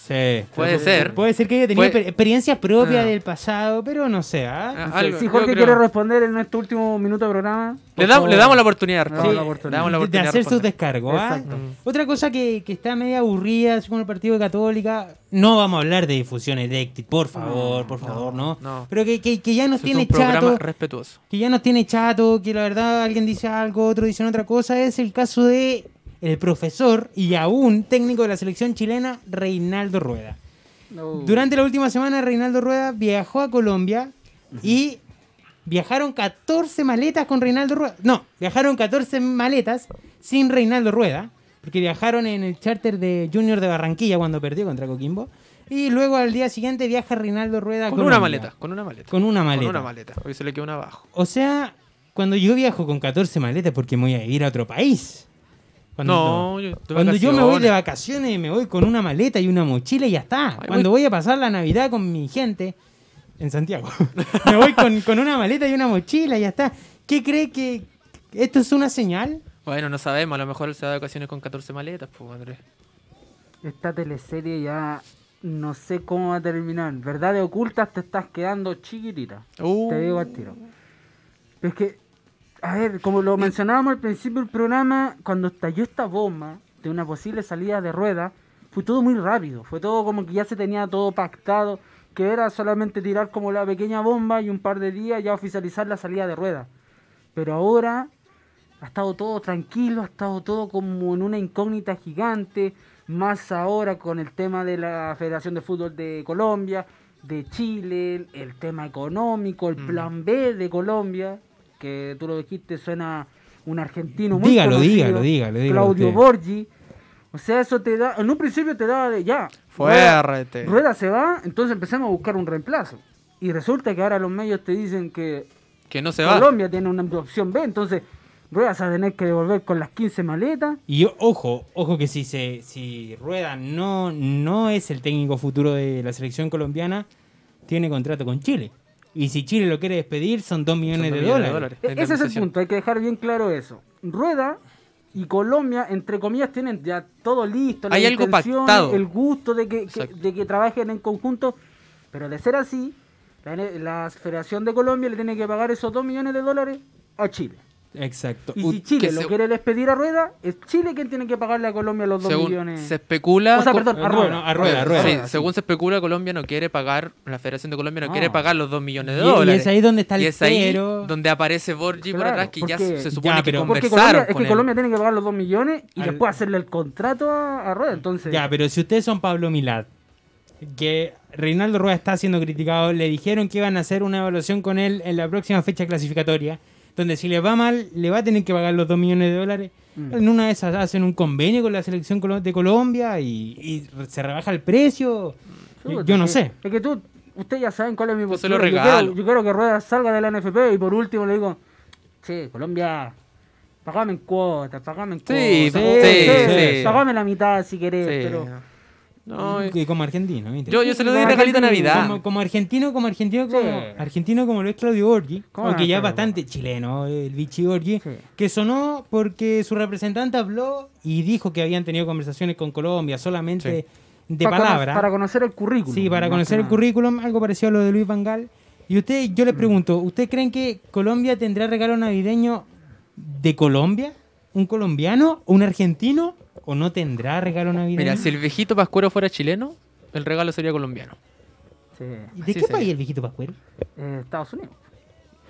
Sí. Puede ser. Puede ser que haya tenido Puede- exper- experiencias propias Ah. del pasado, pero no sé. ¿ah? Ah, algo, si Jorge creo- quiere responder en nuestro último minuto de programa. Le, damos- favor. le damos la oportunidad de Le damos la Le oportunidad. damos la de, hacer sus descargos. ¿ah? Otra cosa que, que está media aburrida, así como el partido de Católica, no vamos a hablar de difusión eréctil, por favor, por favor, no. no. Pero que, que, que ya nos Eso es tiene un chato, respetuoso. que ya nos tiene chato, que la verdad alguien dice algo, otro dice otra cosa, es el caso de el profesor y aún técnico de la selección chilena, Reinaldo Rueda. No. Durante la última semana, Reinaldo Rueda viajó a Colombia y viajaron 14 maletas con Reinaldo Rueda. No, viajaron 14 maletas sin Reinaldo Rueda, porque viajaron en el charter de Junior de Barranquilla cuando perdió contra Coquimbo. Y luego al día siguiente viaja Reinaldo Rueda Con una maleta, con una maleta. Con una Con maleta. una maleta. Hoy se le quedó una abajo. O sea, cuando yo viajo con 14 maletas porque me voy a vivir a otro país. Cuando, No, yo- cuando yo me voy de vacaciones. me voy con una maleta y una mochila y ya está. Ay, cuando voy- voy a pasar la Navidad con mi gente en Santiago, (laughs) me voy con, con una maleta y una mochila y ya está. ¿Qué cree que esto es una señal? Bueno, no sabemos. A lo mejor él se da de vacaciones con 14 maletas, pues, Andrés. Esta teleserie ya no sé cómo va a terminar. Verdades ocultas te estás quedando chiquitita. Uh. Te digo al tiro. Es que, a ver, como lo mencionábamos al principio del programa, cuando estalló esta bomba de una posible salida de rueda, fue todo muy rápido. Fue todo como que ya se tenía todo pactado, que era solamente tirar como la pequeña bomba y un par de días ya oficializar la salida de rueda. Pero ahora ha estado todo tranquilo, ha estado todo como en una incógnita gigante, más ahora con el tema de la Federación de Fútbol de Colombia, de Chile, el tema económico, el plan B de Colombia, que tú lo dijiste, suena un argentino muy Dígalo, conocido, dígalo, dígalo, dígalo Claudio usted. Borgi. O sea, eso te da, en un principio te daba de ya. Fuerte. Rueda, Rueda se va, entonces empezamos a buscar un reemplazo. Y resulta que ahora los medios te dicen que Que no se va. Colombia tiene una opción B, entonces Rueda se va a tener que devolver con las 15 maletas. Y ojo, ojo que si se si Rueda no, no es el técnico futuro de la selección colombiana, tiene contrato con Chile. Y si Chile lo quiere despedir, son 2 millones, Son de, dólares. E- Ese es el punto, hay que dejar bien claro eso. Rueda y Colombia, entre comillas, tienen ya todo listo, la Hay algo pactado. el gusto de que, de que trabajen en conjunto, pero de ser así, la, la Federación de Colombia le tiene que pagar esos 2 millones de dólares a Chile. Exacto. Y si Chile lo se- quiere despedir a Rueda, es Chile quien tiene que pagarle a Colombia los 2 Según millones. se especula. O sea, perdón, a Rueda. no, a Rueda, a Rueda. Sí, sí. según se especula, Colombia no quiere pagar, la Federación de Colombia no, quiere pagar los 2 millones de Y- y dólares. es ahí donde está el Y es ahí pero. donde aparece Borgi por Claro, atrás, que ya porque- se supone Ya, que conversaron Colombia, es con que él. Colombia tiene que pagar los 2 millones y Al- después hacerle el contrato a, a Rueda. Entonces, Ya, pero si ustedes son Pablo Milad, que Reinaldo Rueda está siendo criticado, le dijeron que iban a hacer una evaluación con él en la próxima fecha clasificatoria, donde si le va mal, le va a tener que pagar los 2 millones de dólares. Mm. En una de esas hacen un convenio con la selección de Colombia y, y se rebaja el precio. Yo, Chuta, yo no sé. Es que tú, ustedes ya saben cuál es mi Yo se lo postura. Yo regalo. quiero, yo quiero que Rueda salga de la NFP y por último le digo, che, Colombia, pagame en cuotas, pagame en Sí, cuotas. sí, sí. Pagame la mitad si querés, Sí. pero... No, Que como argentino, ¿viste? yo, yo se lo doy regalito de Navidad. Como, como argentino, como argentino, como, Sí. argentino como lo es Claudio Borghi, ¿Cómo aunque ya es bastante chileno, el Vichy Borghi, Sí. que sonó porque su representante habló y dijo que habían tenido conversaciones con Colombia solamente de para cono- palabra. Para conocer el currículum. sí, para conocer el currículum, algo parecido a lo de Luis Vangal. Y usted, yo les Mm. pregunto, ¿usted creen que Colombia tendrá regalo navideño de Colombia? ¿Un colombiano? ¿Un argentino? ¿O no tendrá regalo navideño? Mira, si el viejito Pascuero fuera chileno, el regalo sería colombiano. Sí. ¿De así qué sería. país el viejito Pascuero? Eh, Estados Unidos.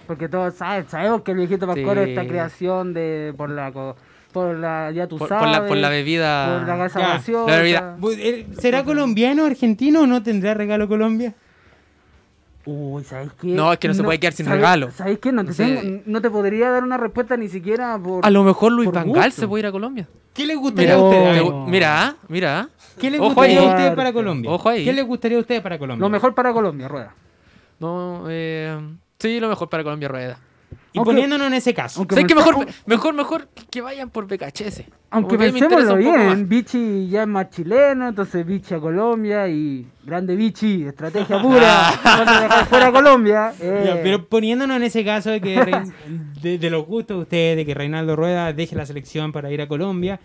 Porque todos saben, sabemos que el viejito Pascuero Sí. esta creación de por la por la, ya tú Por, por sabes. la, por la bebida. por la casa Ya, la bebida. Eh, ¿Será colombiano argentino o no tendrá regalo Colombia? Uy, ¿sabes qué? No, es que no se puede quedar sin ¿sabes- regalo. ¿Sabes qué? No te, No sé. tengo- no te podría dar una respuesta ni siquiera por. A lo mejor Luis por Van Gaal gusto. se puede ir a Colombia. ¿Qué les gustaría Mira, a Oh. mira, mira. ¿Qué Ojo gustaría a ustedes para Colombia? Ojo ahí. ¿Qué les gustaría a ustedes para Colombia? Lo mejor para Colombia, Rueda. No, eh, sí, lo mejor para Colombia Rueda. Y Aunque- poniéndonos en ese caso. aunque ¿Sabes qué? pensamos- Mejor, mejor, mejor que vayan por BKHS. Aunque que pensémoslo bien. Vichy ya es más chileno, entonces Vichy a Colombia y grande Vichy, estrategia pura, (laughs) vamos a dejar fuera a Colombia. eh, Ya, pero poniéndonos en ese caso de que (laughs) Rein- de, de los gustos de ustedes, de que Reinaldo Rueda deje la selección para ir a Colombia,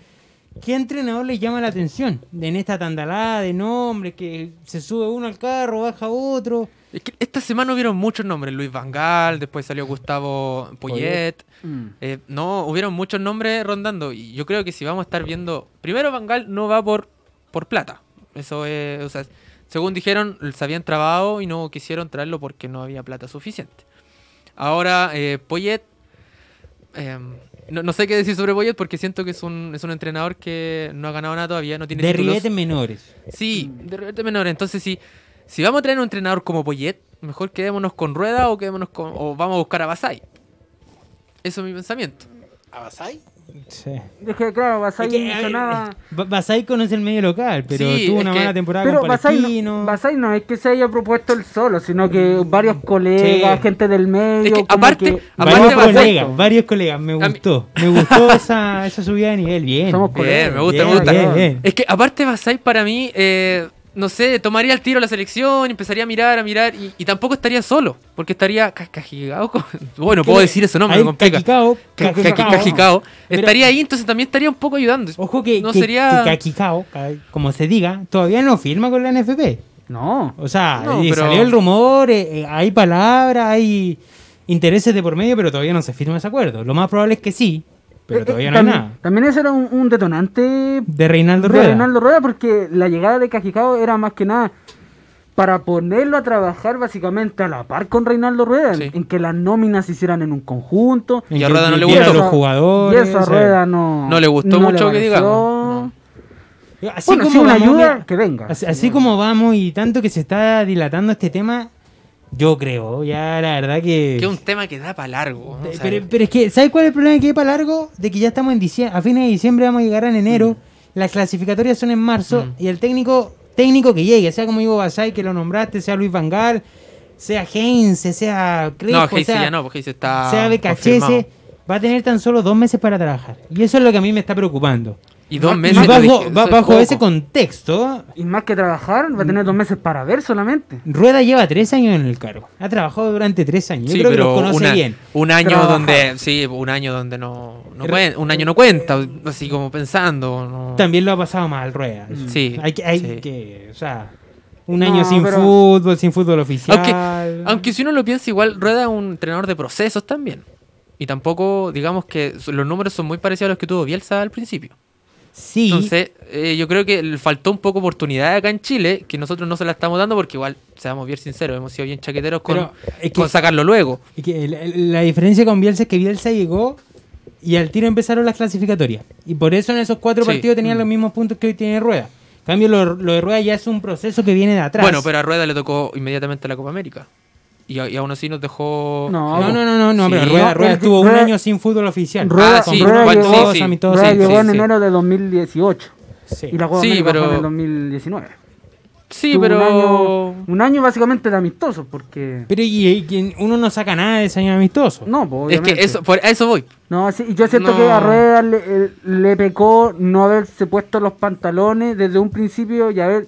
¿qué entrenador les llama la atención? En esta tandalada de nombres que se sube uno al carro, baja otro. Es que esta semana hubieron muchos nombres. Luis Van Gaal, después salió Gustavo Poyet. mm, Eh, no, hubieron muchos nombres rondando. Y yo creo que si vamos a estar viendo. Primero, Van Gaal no va por, por plata. Eso es. O sea, según dijeron, se habían trabado y no quisieron traerlo porque no había plata suficiente. Ahora, eh, Poyet. eh, no, no sé qué decir sobre Poyet porque siento que es un, es un entrenador que no ha ganado nada todavía, no tiene De menores. Sí, de repente menor. Entonces, si, si vamos a traer un entrenador como Poyet, mejor quedémonos con Rueda o quedémonos con. o vamos a buscar a Basay. Eso es mi pensamiento. ¿A Basay? Sí. Es que claro, Basay Es que, no eh, hizo nada. Ba- Basay conoce el medio local, pero Sí, tuvo una que- mala temporada Pero con Basay no, Basay no es que se haya propuesto él solo, sino que varios colegas, Sí. gente del medio. Es que como aparte- que- aparte varios Basay- colegas, varios colegas, me mí- gustó. Me gustó (laughs) esa, esa subida de nivel, bien. Somos Bien, colegas. me gusta, Bien, me gusta. bien, bien. Es que aparte Basay para mí, eh, no sé, tomaría el tiro a la selección, empezaría a mirar, a mirar, y, y tampoco estaría solo, porque estaría ca- cajigao con- (laughs) Bueno, puedo decir eso, no, me complica. Cajicao, Ca- ca- Cajicao. Cajicao. Estaría ahí, entonces también estaría un poco ayudando. Ojo que, no que, sería... que Cajicao, ca- como se diga, todavía no firma con la NFP. No. O sea, No, eh, pero- salió el rumor, eh, eh, hay palabras, hay intereses de por medio, pero todavía no se firma ese acuerdo. Lo más probable es que sí, pero Eh, eh, todavía no hay también, nada. También ese era un, un detonante De Reinaldo de Rueda. Reinaldo Rueda porque la llegada de Cajicao era más que nada para ponerlo a trabajar básicamente a la par con Reinaldo Rueda, Sí. en que las nóminas se hicieran en un conjunto. Y a que Rueda no le gustó. a los jugadores. Y eso a o sea, Rueda no, No le gustó mucho que pareció. digamos. Así Bueno, como si una vamos, ayuda, que venga. Así, así como vamos y tanto que se está dilatando este tema, yo creo, ya la verdad que... Que es un tema que da para largo. pero, pero es que, ¿sabes cuál es el problema que hay para largo? De que ya estamos en diciembre, a fines de diciembre vamos a llegar en enero, las clasificatorias son en marzo Mm. y el técnico técnico que llegue, sea como digo Basay, que lo nombraste, sea Luis Vangal, sea Heinze, sea Crespo, no, Heise sea, ya no, porque Heise está. sea. BKHS, va a tener tan solo dos meses para trabajar. Y eso es lo que a mí me está preocupando. Y dos Y meses. lo bajo, es bajo ese contexto, Y más que trabajar, va a tener dos meses para ver solamente. Rueda lleva tres años en el cargo. Ha trabajado durante tres años. Yo Sí, creo que pero los conoce una- bien. un año Trabajar. donde. Sí, un año donde no. no cuen- un año no cuenta, así como pensando. no- También lo ha pasado mal Rueda. eso. Sí, Hay que, hay sí. que, o sea, un No, año sin pero- fútbol, sin fútbol oficial. Aunque, aunque si uno lo piensa, igual Rueda es un entrenador de procesos también. Y tampoco, digamos que los números son muy parecidos a los que tuvo Bielsa al principio. Sí, Entonces, eh, yo creo que le faltó un poco oportunidad acá en Chile, que nosotros no se la estamos dando porque igual, seamos bien sinceros, hemos sido bien chaqueteros con, es que- con sacarlo luego. es que la, la diferencia con Bielsa es que Bielsa llegó y al tiro empezaron las clasificatorias. Y por eso en esos cuatro Sí. partidos tenían los mismos puntos que hoy tiene Rueda. En cambio, lo, lo de Rueda ya es un proceso que viene de atrás. Bueno, pero a Rueda le tocó inmediatamente la Copa América. Y, aún así nos dejó... No, No, no, no, no, no, Sí. pero Rueda, Rueda estuvo un año sin fútbol oficial. Rueda, Ah, sí, Rueda llegó, sí, sí. amistosos, Rueda sí, llegó sí, en sí. enero de 2018. Sí. Y la Copa Sí, América fue en pero- el 2019. Sí, Tuvo pero... Un año, un año básicamente de amistoso, porque... Pero y, y uno no saca nada de ese año amistoso. No, pues, Es que eso, por, a eso voy. No, sí, y yo siento No. que a Rueda le, eh, le pecó no haberse puesto los pantalones desde un principio y haber...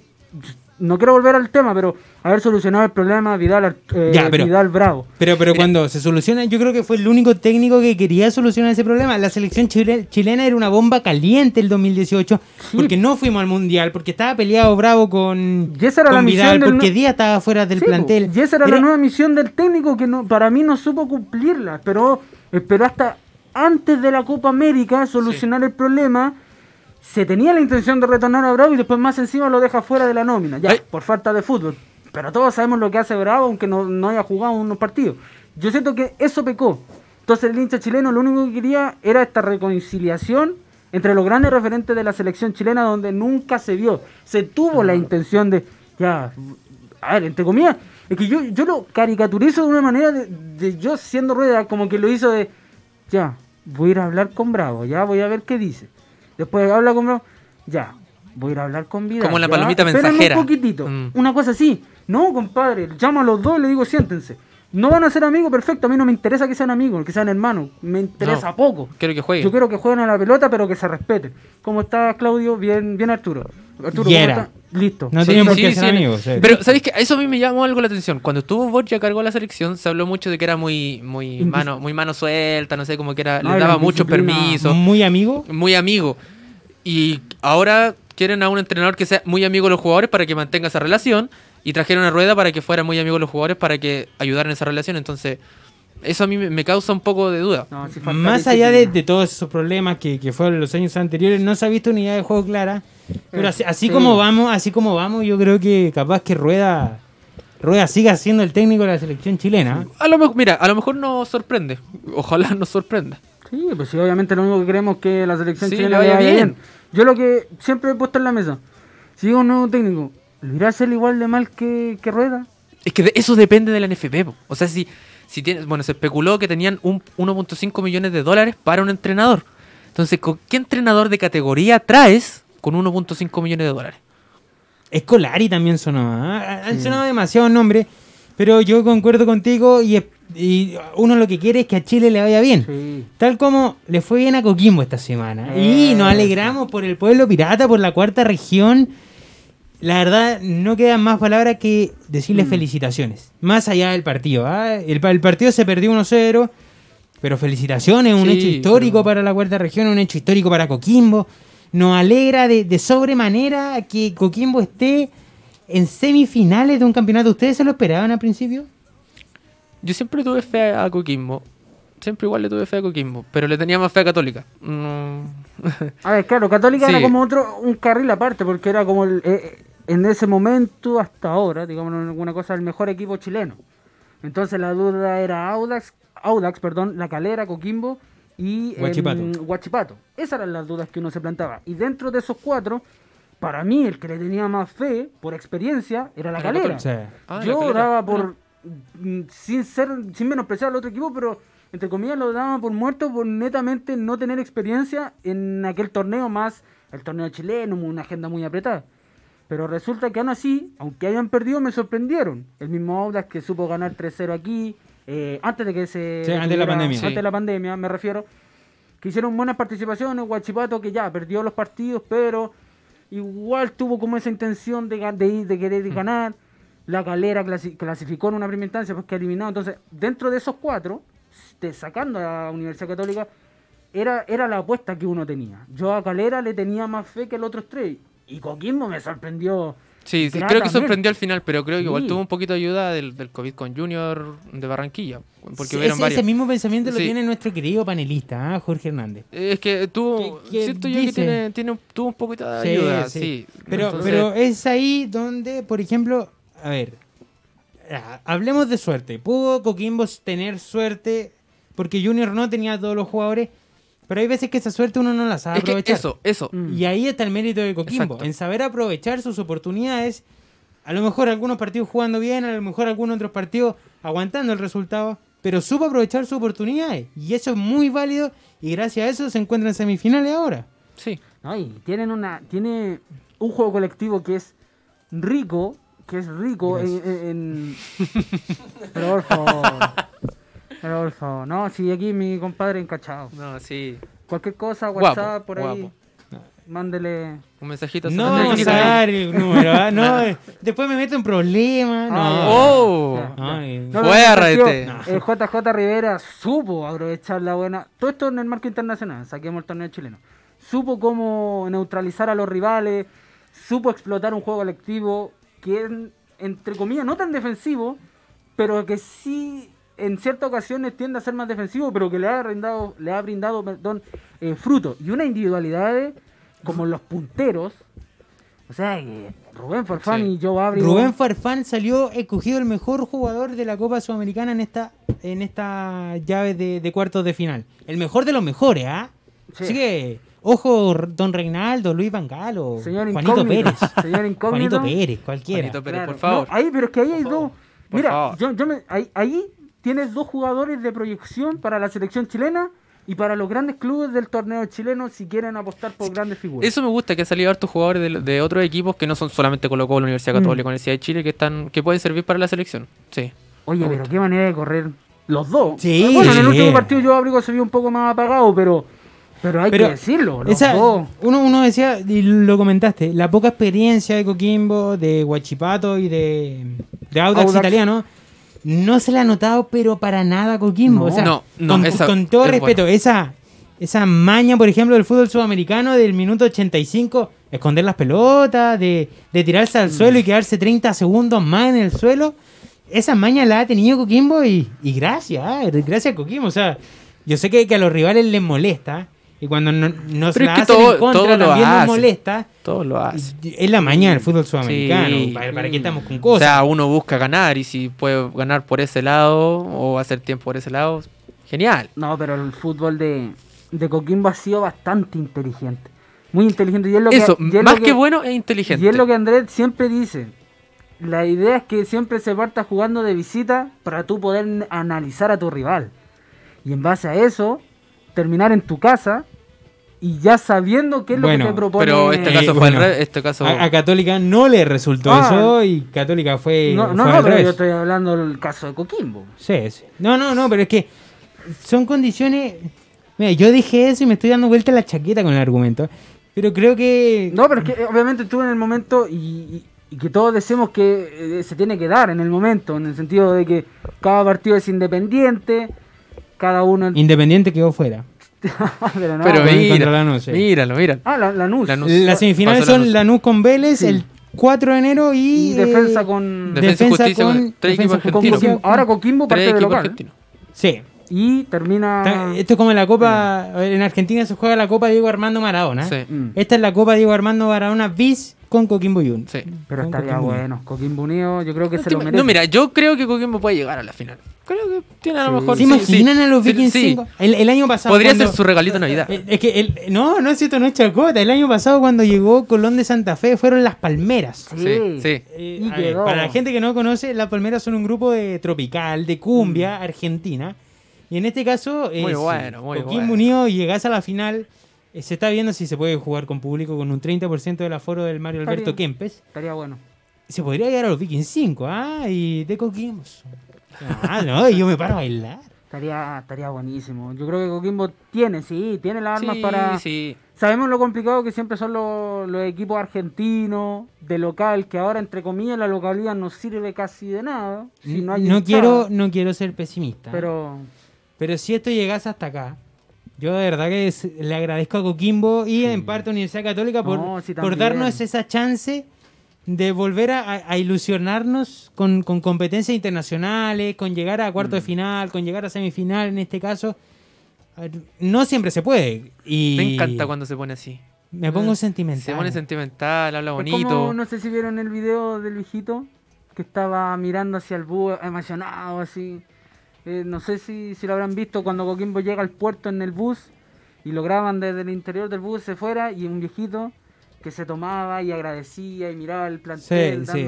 No quiero volver al tema, pero haber solucionado el problema Vidal, eh, Ya, pero- Vidal Bravo. Pero, pero cuando se soluciona, yo creo que fue el único técnico que quería solucionar ese problema. La selección chile- chilena era una bomba caliente el 2018 porque no fuimos al mundial, porque estaba peleado Bravo con, Y esa era con la misión Vidal, del porque Díaz estaba fuera del Sí, plantel. Y esa era, la nueva misión del técnico que no, para mí no supo cumplirla. Pero esperó hasta antes de la Copa América solucionar el problema. Se tenía la intención de retornar a Bravo y después más encima lo deja fuera de la nómina. Ya, Ay. por falta de fútbol. Pero todos sabemos lo que hace Bravo aunque no, no haya jugado unos partidos. Yo siento que eso pecó. Entonces el hincha chileno lo único que quería era esta reconciliación entre los grandes referentes de la selección chilena donde nunca se vio, se tuvo la intención de, ya, a ver, entre comillas, es que yo, yo lo caricaturizo de una manera de, de yo siendo rueda, como que lo hizo de, ya, voy a ir a hablar con Bravo, ya voy a ver qué dice. Después habla con Bravo, ya, voy a ir a hablar con Vidal. Como la palomita espérame mensajera. un poquitito, Mm. una cosa así. No, compadre, llamo a los dos y le digo, siéntense. No van a ser amigos, perfecto. A mí no me interesa que sean amigos, que sean hermanos. Me interesa No. poco. Quiero que juegue. Yo quiero que jueguen a la pelota, pero que se respeten. ¿Cómo está Claudio? Bien, bien Arturo. Arturo, Y ¿cómo era. Listo. No Sí, tienen por qué sí, ser sí. amigos. Pero, ¿sabéis qué? Eso a mí me llamó algo la atención. Cuando estuvo Borja cargó la selección, se habló mucho de que era muy, muy, mano, muy mano suelta, no sé, como que era, le daba mucho indisciplina. permiso, Muy amigo. muy amigo. Y ahora quieren a un entrenador que sea muy amigo de los jugadores para que mantenga esa relación. Y trajeron a Rueda para que fuera muy amigo de los jugadores para que ayudaran en esa relación. Entonces, eso a mí me- causa un poco de duda. No, falta Más allá de, de todos esos problemas que, que fueron los años anteriores, no se ha visto unidad de juego clara. Pero así, así Sí. como vamos, así como vamos, yo creo que capaz que Rueda, Rueda siga siendo el técnico de la selección chilena. A lo mejor, mira, a lo mejor nos sorprende. (laughs) Ojalá nos sorprenda. Sí, pues sí, obviamente lo único que queremos es que la selección Sí, chilena le vaya bien. bien. Yo lo que siempre he puesto en la mesa, si llega un nuevo técnico, ¿lo irá a hacer igual de mal que, que Rueda? Es que de- eso depende de la NFP. po. O sea, si, si tienes, bueno, se especuló que tenían un 1.5 millones de dólares para un entrenador. Entonces, ¿con qué entrenador de categoría traes con 1.5 millones de dólares? Escolari también sonó. ¿ah? Han sonado demasiados nombres, pero yo concuerdo contigo y, uno lo que quiere es que a Chile le vaya bien. Sí. Tal como le fue bien a Coquimbo esta semana. Y nos alegramos por el pueblo pirata, por la cuarta región. La verdad, no quedan más palabras que decirles felicitaciones. Más allá del partido. ¿ah? El, pa- el partido se perdió 1-0. Pero felicitaciones, un Sí, hecho histórico pero- para la cuarta región, un hecho histórico para Coquimbo. Nos alegra de, de sobremanera que Coquimbo esté en semifinales de un campeonato. ¿Ustedes se lo esperaban al principio? Yo siempre tuve fe a Coquimbo. Siempre igual le tuve fe a Coquimbo. Pero le tenía más fe a Católica. No. (laughs) A ver, claro, Católica Sí. era como otro, un carril aparte, porque era como el, eh, en ese momento hasta ahora, digamos alguna cosa, el mejor equipo chileno. Entonces la duda era Audax, Audax, perdón, La Calera, Coquimbo y em, Huachipato. Huachipato. Esas eran las dudas que uno se plantaba. Y dentro de esos cuatro, para mí el que le tenía más fe, por experiencia, era La Era Calera. Sí. Ah, La Yo Calera. daba por, mm, sin ser, sin menospreciar al otro equipo, pero entre comillas lo daba por muerto por netamente no tener experiencia en aquel torneo más el torneo chileno, una agenda muy apretada. Pero resulta que aún así, aunque hayan perdido, me sorprendieron. El mismo Audax que supo ganar 3-0 aquí, eh, antes de que se... Sí, antes de la pandemia. Antes de la pandemia, me refiero. Que hicieron buenas participaciones, Guachipato que ya perdió los partidos, pero igual tuvo como esa intención de, de, ir- de querer Mm. ganar. La Calera clasi- clasificó en una primera instancia, pues que eliminado. Entonces, dentro de esos cuatro, de- sacando a la Universidad Católica, era, era la apuesta que uno tenía. Yo a Calera le tenía más fe que los otros tres. Y Coquimbo me sorprendió. Sí, sí, creo que sorprendió al final, pero creo que igual tuvo un poquito de ayuda del, del COVID con Junior de Barranquilla. Porque Sí, ese, varios. ese mismo pensamiento lo tiene nuestro querido panelista, ¿ah? Jorge Hernández. Es que tuvo, ¿Qué- qué siento yo que dice? tiene, tiene un- tuvo un poquito de Sí, ayuda, sí. sí. Pero, Entonces, pero es ahí donde, por ejemplo, a ver, hablemos de suerte. Pudo Coquimbo tener suerte porque Junior no tenía a todos los jugadores, pero hay veces que esa suerte uno no la sabe es que aprovechar. eso, eso. Mm. Y ahí está el mérito de Coquimbo, Exacto. en saber aprovechar sus oportunidades. A lo mejor algunos partidos jugando bien, a lo mejor algunos otros partidos aguantando el resultado, pero supo aprovechar sus oportunidades. Y eso es muy válido y gracias a eso se encuentran en semifinales ahora. Sí. No, y tienen una, tiene un juego colectivo que es rico, que es rico en, en- en- (laughs) Pero por favor. Pero por favor. No, si aquí mi compadre encachado. No, sí. Cualquier cosa, Guapo, WhatsApp, por ahí. guapo. Mándele. Un mensajito. No vamos un a mensajito. dar el número, ¿ah? no, (laughs) eh, después me meto en problemas. No. Ah, ¡Oh! No, No, Fue lo que a me rete. pareció, El JJ Rivera supo aprovechar la buena. Todo esto en el marco internacional, saquemos el torneo chileno. Supo cómo neutralizar a los rivales, supo explotar un juego colectivo que es, entre comillas, no tan defensivo, pero que sí en ciertas ocasiones tiende a ser más defensivo, pero que le ha brindado, le ha brindado perdón, eh, fruto. Y una individualidad como los punteros. O sea, que Rubén Farfán Sí. y Joe Abreu. Rubén Farfán salió escogido el mejor jugador de la Copa Sudamericana en esta en esta llave de, de cuartos de final. El mejor de los mejores, ¿ah? Sí. Así que Ojo, Don Reinaldo, Luis Vangalo, Señor Juanito incógnito, Pérez. (laughs) señor incógnito. Juanito Pérez, cualquiera. Juanito Pérez, Claro, por favor. no, ahí, pero es que ahí hay Por dos. Mira, yo, yo me- ahí, ahí tienes dos jugadores de proyección para la selección chilena y para los grandes clubes del torneo chileno si quieren apostar por grandes figuras. Eso me gusta, que han salido hartos jugadores de, de otros equipos que no son solamente Colo Colo, Universidad Mm. Católica, Universidad de Chile, que están que pueden servir para la selección. Sí. Oye, pero qué manera de correr los dos. Sí, bueno, en el último partido yo Abrigo se vio un poco más apagado, pero, pero hay Pero que decirlo. Los Esa- dos. uno, uno decía, y lo comentaste, la poca experiencia de Coquimbo, de Huachipato y de, de Audax, Audax. italiano, no se le ha notado, pero para nada a Coquimbo. No. O sea, No, no, con, esa- con todo es respeto, esa, esa maña, por ejemplo, del fútbol sudamericano del minuto 85, esconder las pelotas, de, de tirarse Mm. al suelo y quedarse 30 segundos más en el suelo, esa maña la ha tenido Coquimbo y, y gracias, ah, gracias Coquimbo. O sea, yo sé que, que a los rivales les molesta. Y cuando no, nos Pero es la que hacen todo- en contra todo lo también nos hace. molesta. Todos lo hacen. Es la maña del fútbol sudamericano. Sí. ¿Para, para qué estamos con O cosas? sea, uno busca ganar y si puede ganar por ese lado o hacer tiempo por ese lado, genial. No, pero el fútbol de, de Coquimbo ha sido bastante inteligente. Muy inteligente. Y es lo que, Eso, y es lo más que, bueno, es inteligente. Y es lo que Andrés siempre dice. La idea es que siempre se parta jugando de visita para tú poder analizar a tu rival. Y en base a eso, terminar en tu casa y ya sabiendo qué es lo Bueno, que te propone. Pero este Eh, caso fue bueno, al revés, este caso... A, a Católica no le resultó Ah. eso y Católica fue, no, fue no, al no, pero revés. yo estoy hablando del caso de Coquimbo. Sí, sí. No, no, no, pero es que son condiciones... Mira, yo dije eso y me estoy dando vuelta la chaqueta con el argumento. Pero creo que... No, pero es que obviamente tú en el momento y, y- y que todos decimos que eh, se tiene que dar en el momento, en el sentido de que cada partido es independiente, cada uno... Independiente quedó fuera. (laughs) pero no, Pero mira, Lanús, sí. míralo, míralo. Ah, la, Lanús. Lanús. Las semifinales Pasó son Lanús. Lanús con Vélez Sí. el 4 de enero y... Y defensa eh, con... Defensa con tres Defensa equipos con. Coquimbo. Ahora Coquimbo parte Tres de local. argentinos. Sí. Y termina... Esto es como la Copa... En Argentina se juega la Copa Diego Armando Maradona. Sí, Mm. Esta es la Copa Diego Armando Maradona bis con Coquimbo Juniors. sí. Pero con estaría Coquimbo. bueno. Coquimbo Unido, yo creo que se ¿Te lo merece. No, mira, yo creo que Coquimbo puede llegar a la final. Creo que tiene a lo mejor... ¿Se sí, imaginan sí. a los Vikings sí. 5? El, el año pasado. Podría cuando- ser su regalito de Navidad. Eh, Es que, el- no, no es cierto, no es chacota. El año pasado cuando llegó Colón de Santa Fe fueron las Palmeras. Sí. Sí, sí. Eh, ver, para la gente que no conoce, las Palmeras son un grupo de tropical, de cumbia, argentina. Y en este caso, Muy si bueno, muy bueno. Unido llegás a la final, eh, se está viendo si se puede jugar con público con un 30% del aforo del Mario Alberto Estaría- Kempes. Estaría bueno. Se podría llegar a los Vikings 5, ¿ah? Y de Coquimbo. Ah, no, y yo me paro a bailar. Estaría, estaría buenísimo. Yo creo que Coquimbo tiene, sí, tiene las armas Sí, para... sí. Sabemos lo complicado que siempre son los, los equipos argentinos, de local, que ahora, entre comillas, la localidad no sirve casi de nada. Si no, hay no, hinchada. quiero, no quiero ser pesimista. Pero... Pero si esto llegase hasta acá, yo de verdad que le agradezco a Coquimbo y en parte a Universidad Católica por, No, sí, por darnos esa chance de volver a, ilusionarnos con, con competencias internacionales, con llegar a cuarto de Mm. final, con llegar a semifinal en este caso. No siempre se puede. Y Me encanta cuando se pone así. Me pongo sentimental. Se pone sentimental, habla bonito. como, no sé si vieron el video del viejito que estaba mirando hacia el bus emocionado así. Eh, no sé si, si lo habrán visto cuando Coquimbo llega al puerto en el bus y lo graban desde el interior del bus se fuera y un viejito que se tomaba y agradecía y miraba el plantel. Sí, sí.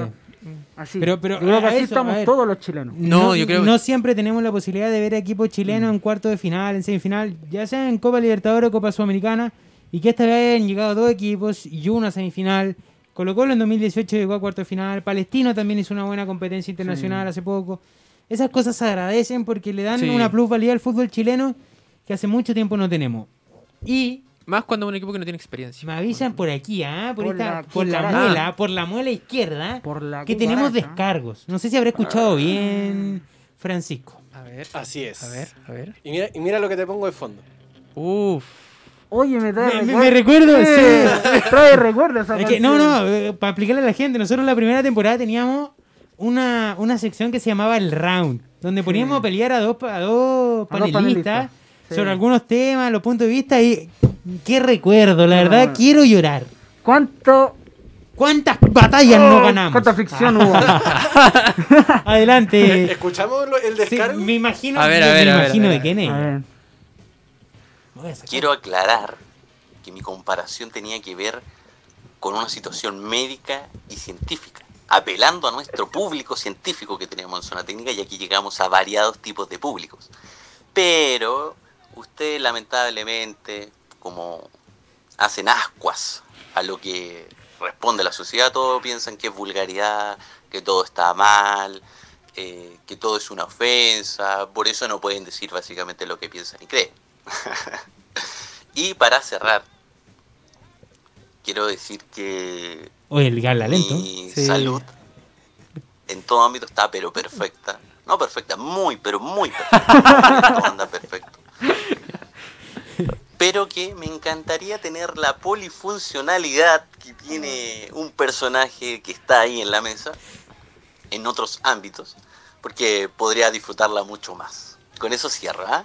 Así. Pero- pero creo que así eso, estamos todos los chilenos. No, yo creo- no siempre tenemos la posibilidad de ver equipos chilenos en cuarto de final, en semifinal, ya sea en Copa Libertadores o Copa Sudamericana, y que esta vez han llegado dos equipos y uno a semifinal. Colo Colo en 2018 llegó a cuarto de final, Palestino también hizo una buena competencia internacional hace poco. Esas cosas se agradecen porque le dan Sí. una plusvalía al fútbol chileno que hace mucho tiempo no tenemos. Y Más cuando es un equipo que no tiene experiencia. me avisan por aquí, ¿ah? por, Por esta- la por la muela, por la muela izquierda, Por la que tenemos descargos. No sé si habrá escuchado bien, Francisco. A ver, Así es. a ver, a ver. Y mira, y mira lo que te pongo de fondo. Uf. Oye, me trae Me- me- me recuerdo, Sí, Trae recuerdos. esa Es que, no, no, eh, para explicarle a la gente, nosotros la primera temporada teníamos una, una sección que se llamaba el round, donde poníamos a pelear a dos, a dos A dos panelistas panelistas, sí. sobre algunos temas, los puntos de vista y qué recuerdo, la No. verdad quiero llorar. ¿Cuánto ¿Cuántas batallas no Oh, ganamos? ¿Cuánta ficción hubo? (laughs) Adelante. ¿Escuchamos lo- el Sí, descargo? me imagino, A ver, me a ver, a ver, imagino a de ver. quién es. Ver. Quiero aclarar porque mi comparación tenía que ver con una situación médica y científica, apelando a nuestro público científico que tenemos en zona técnica y aquí llegamos a variados tipos de públicos. Pero ustedes lamentablemente, como hacen ascuas a lo que responde la sociedad, todos piensan que es vulgaridad, que todo está mal, eh, que todo es una ofensa, por eso no pueden decir básicamente lo que piensan y creen. (laughs) y para cerrar, quiero decir que Oye, el Gala lento. mi Sí. salud en todo ámbito está pero perfecta. No perfecta, muy, pero muy perfecta. (laughs) todo anda perfecto. Pero que me encantaría tener la polifuncionalidad que tiene un personaje que está ahí en la mesa, en otros ámbitos, porque podría disfrutarla mucho más. Con eso cierro, ¿ah?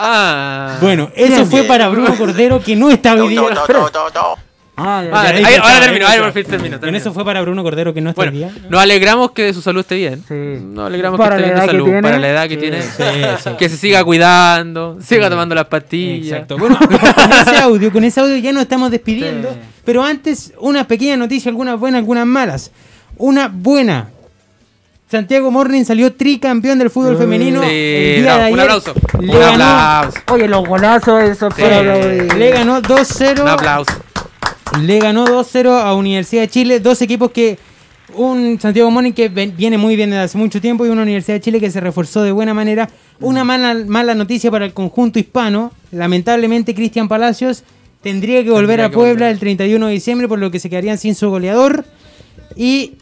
Ah. Bueno, eso fue bien. para Bruno Cordero que no está hoy día. No, no, no, no, no. Ah, ya, Ah, ya. ahí- ahí ahora está, terminó, ahí por fin terminó. En eso fue para Bruno Cordero que no está Bueno, día. nos alegramos que su salud esté bien. Sí. Nos alegramos Para que esté la bien de salud. tiene. Para la edad que Sí. tiene. Sí, sí. Que se siga cuidando, siga tomando las pastillas. Exacto. Bueno, con ese (laughs) audio, con ese audio ya nos estamos despidiendo. Sí. Pero antes, una pequeña noticia, algunas buenas, algunas malas. Una buena. Santiago Morning salió tricampeón del fútbol femenino. Sí, el día de bravo, ayer. un aplauso. Le Un ganó, aplauso. Oye, los golazos, eso aplaudir. le ganó 2-0. Un aplauso. Le ganó 2-0 a Universidad de Chile. Dos equipos que. Un Santiago Morning que viene muy bien desde hace mucho tiempo y una Universidad de Chile que se reforzó de buena manera. Una mala, mala noticia para el conjunto hispano. Lamentablemente, Cristian Palacios tendría que volver Tendría a que Puebla volver. el 31 de diciembre, por lo que se quedarían sin su goleador. Y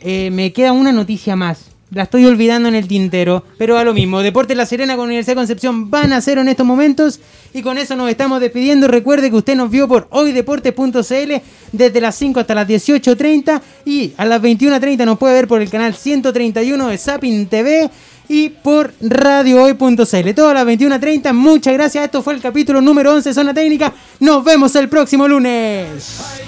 eh, me queda una noticia más. La estoy olvidando en el tintero, pero a lo mismo. Deportes La Serena con Universidad de Concepción van a cero en estos momentos. Y con eso nos estamos despidiendo. Recuerde que usted nos vio por hoydeportes.cl desde las 5 hasta las 18.30. Y a las 21.30 nos puede ver por el canal 131 de Sapin TV y por radiohoy.cl. Todas las 21.30. Muchas gracias. Esto fue el capítulo número 11 de Zona Técnica. Nos vemos el próximo lunes.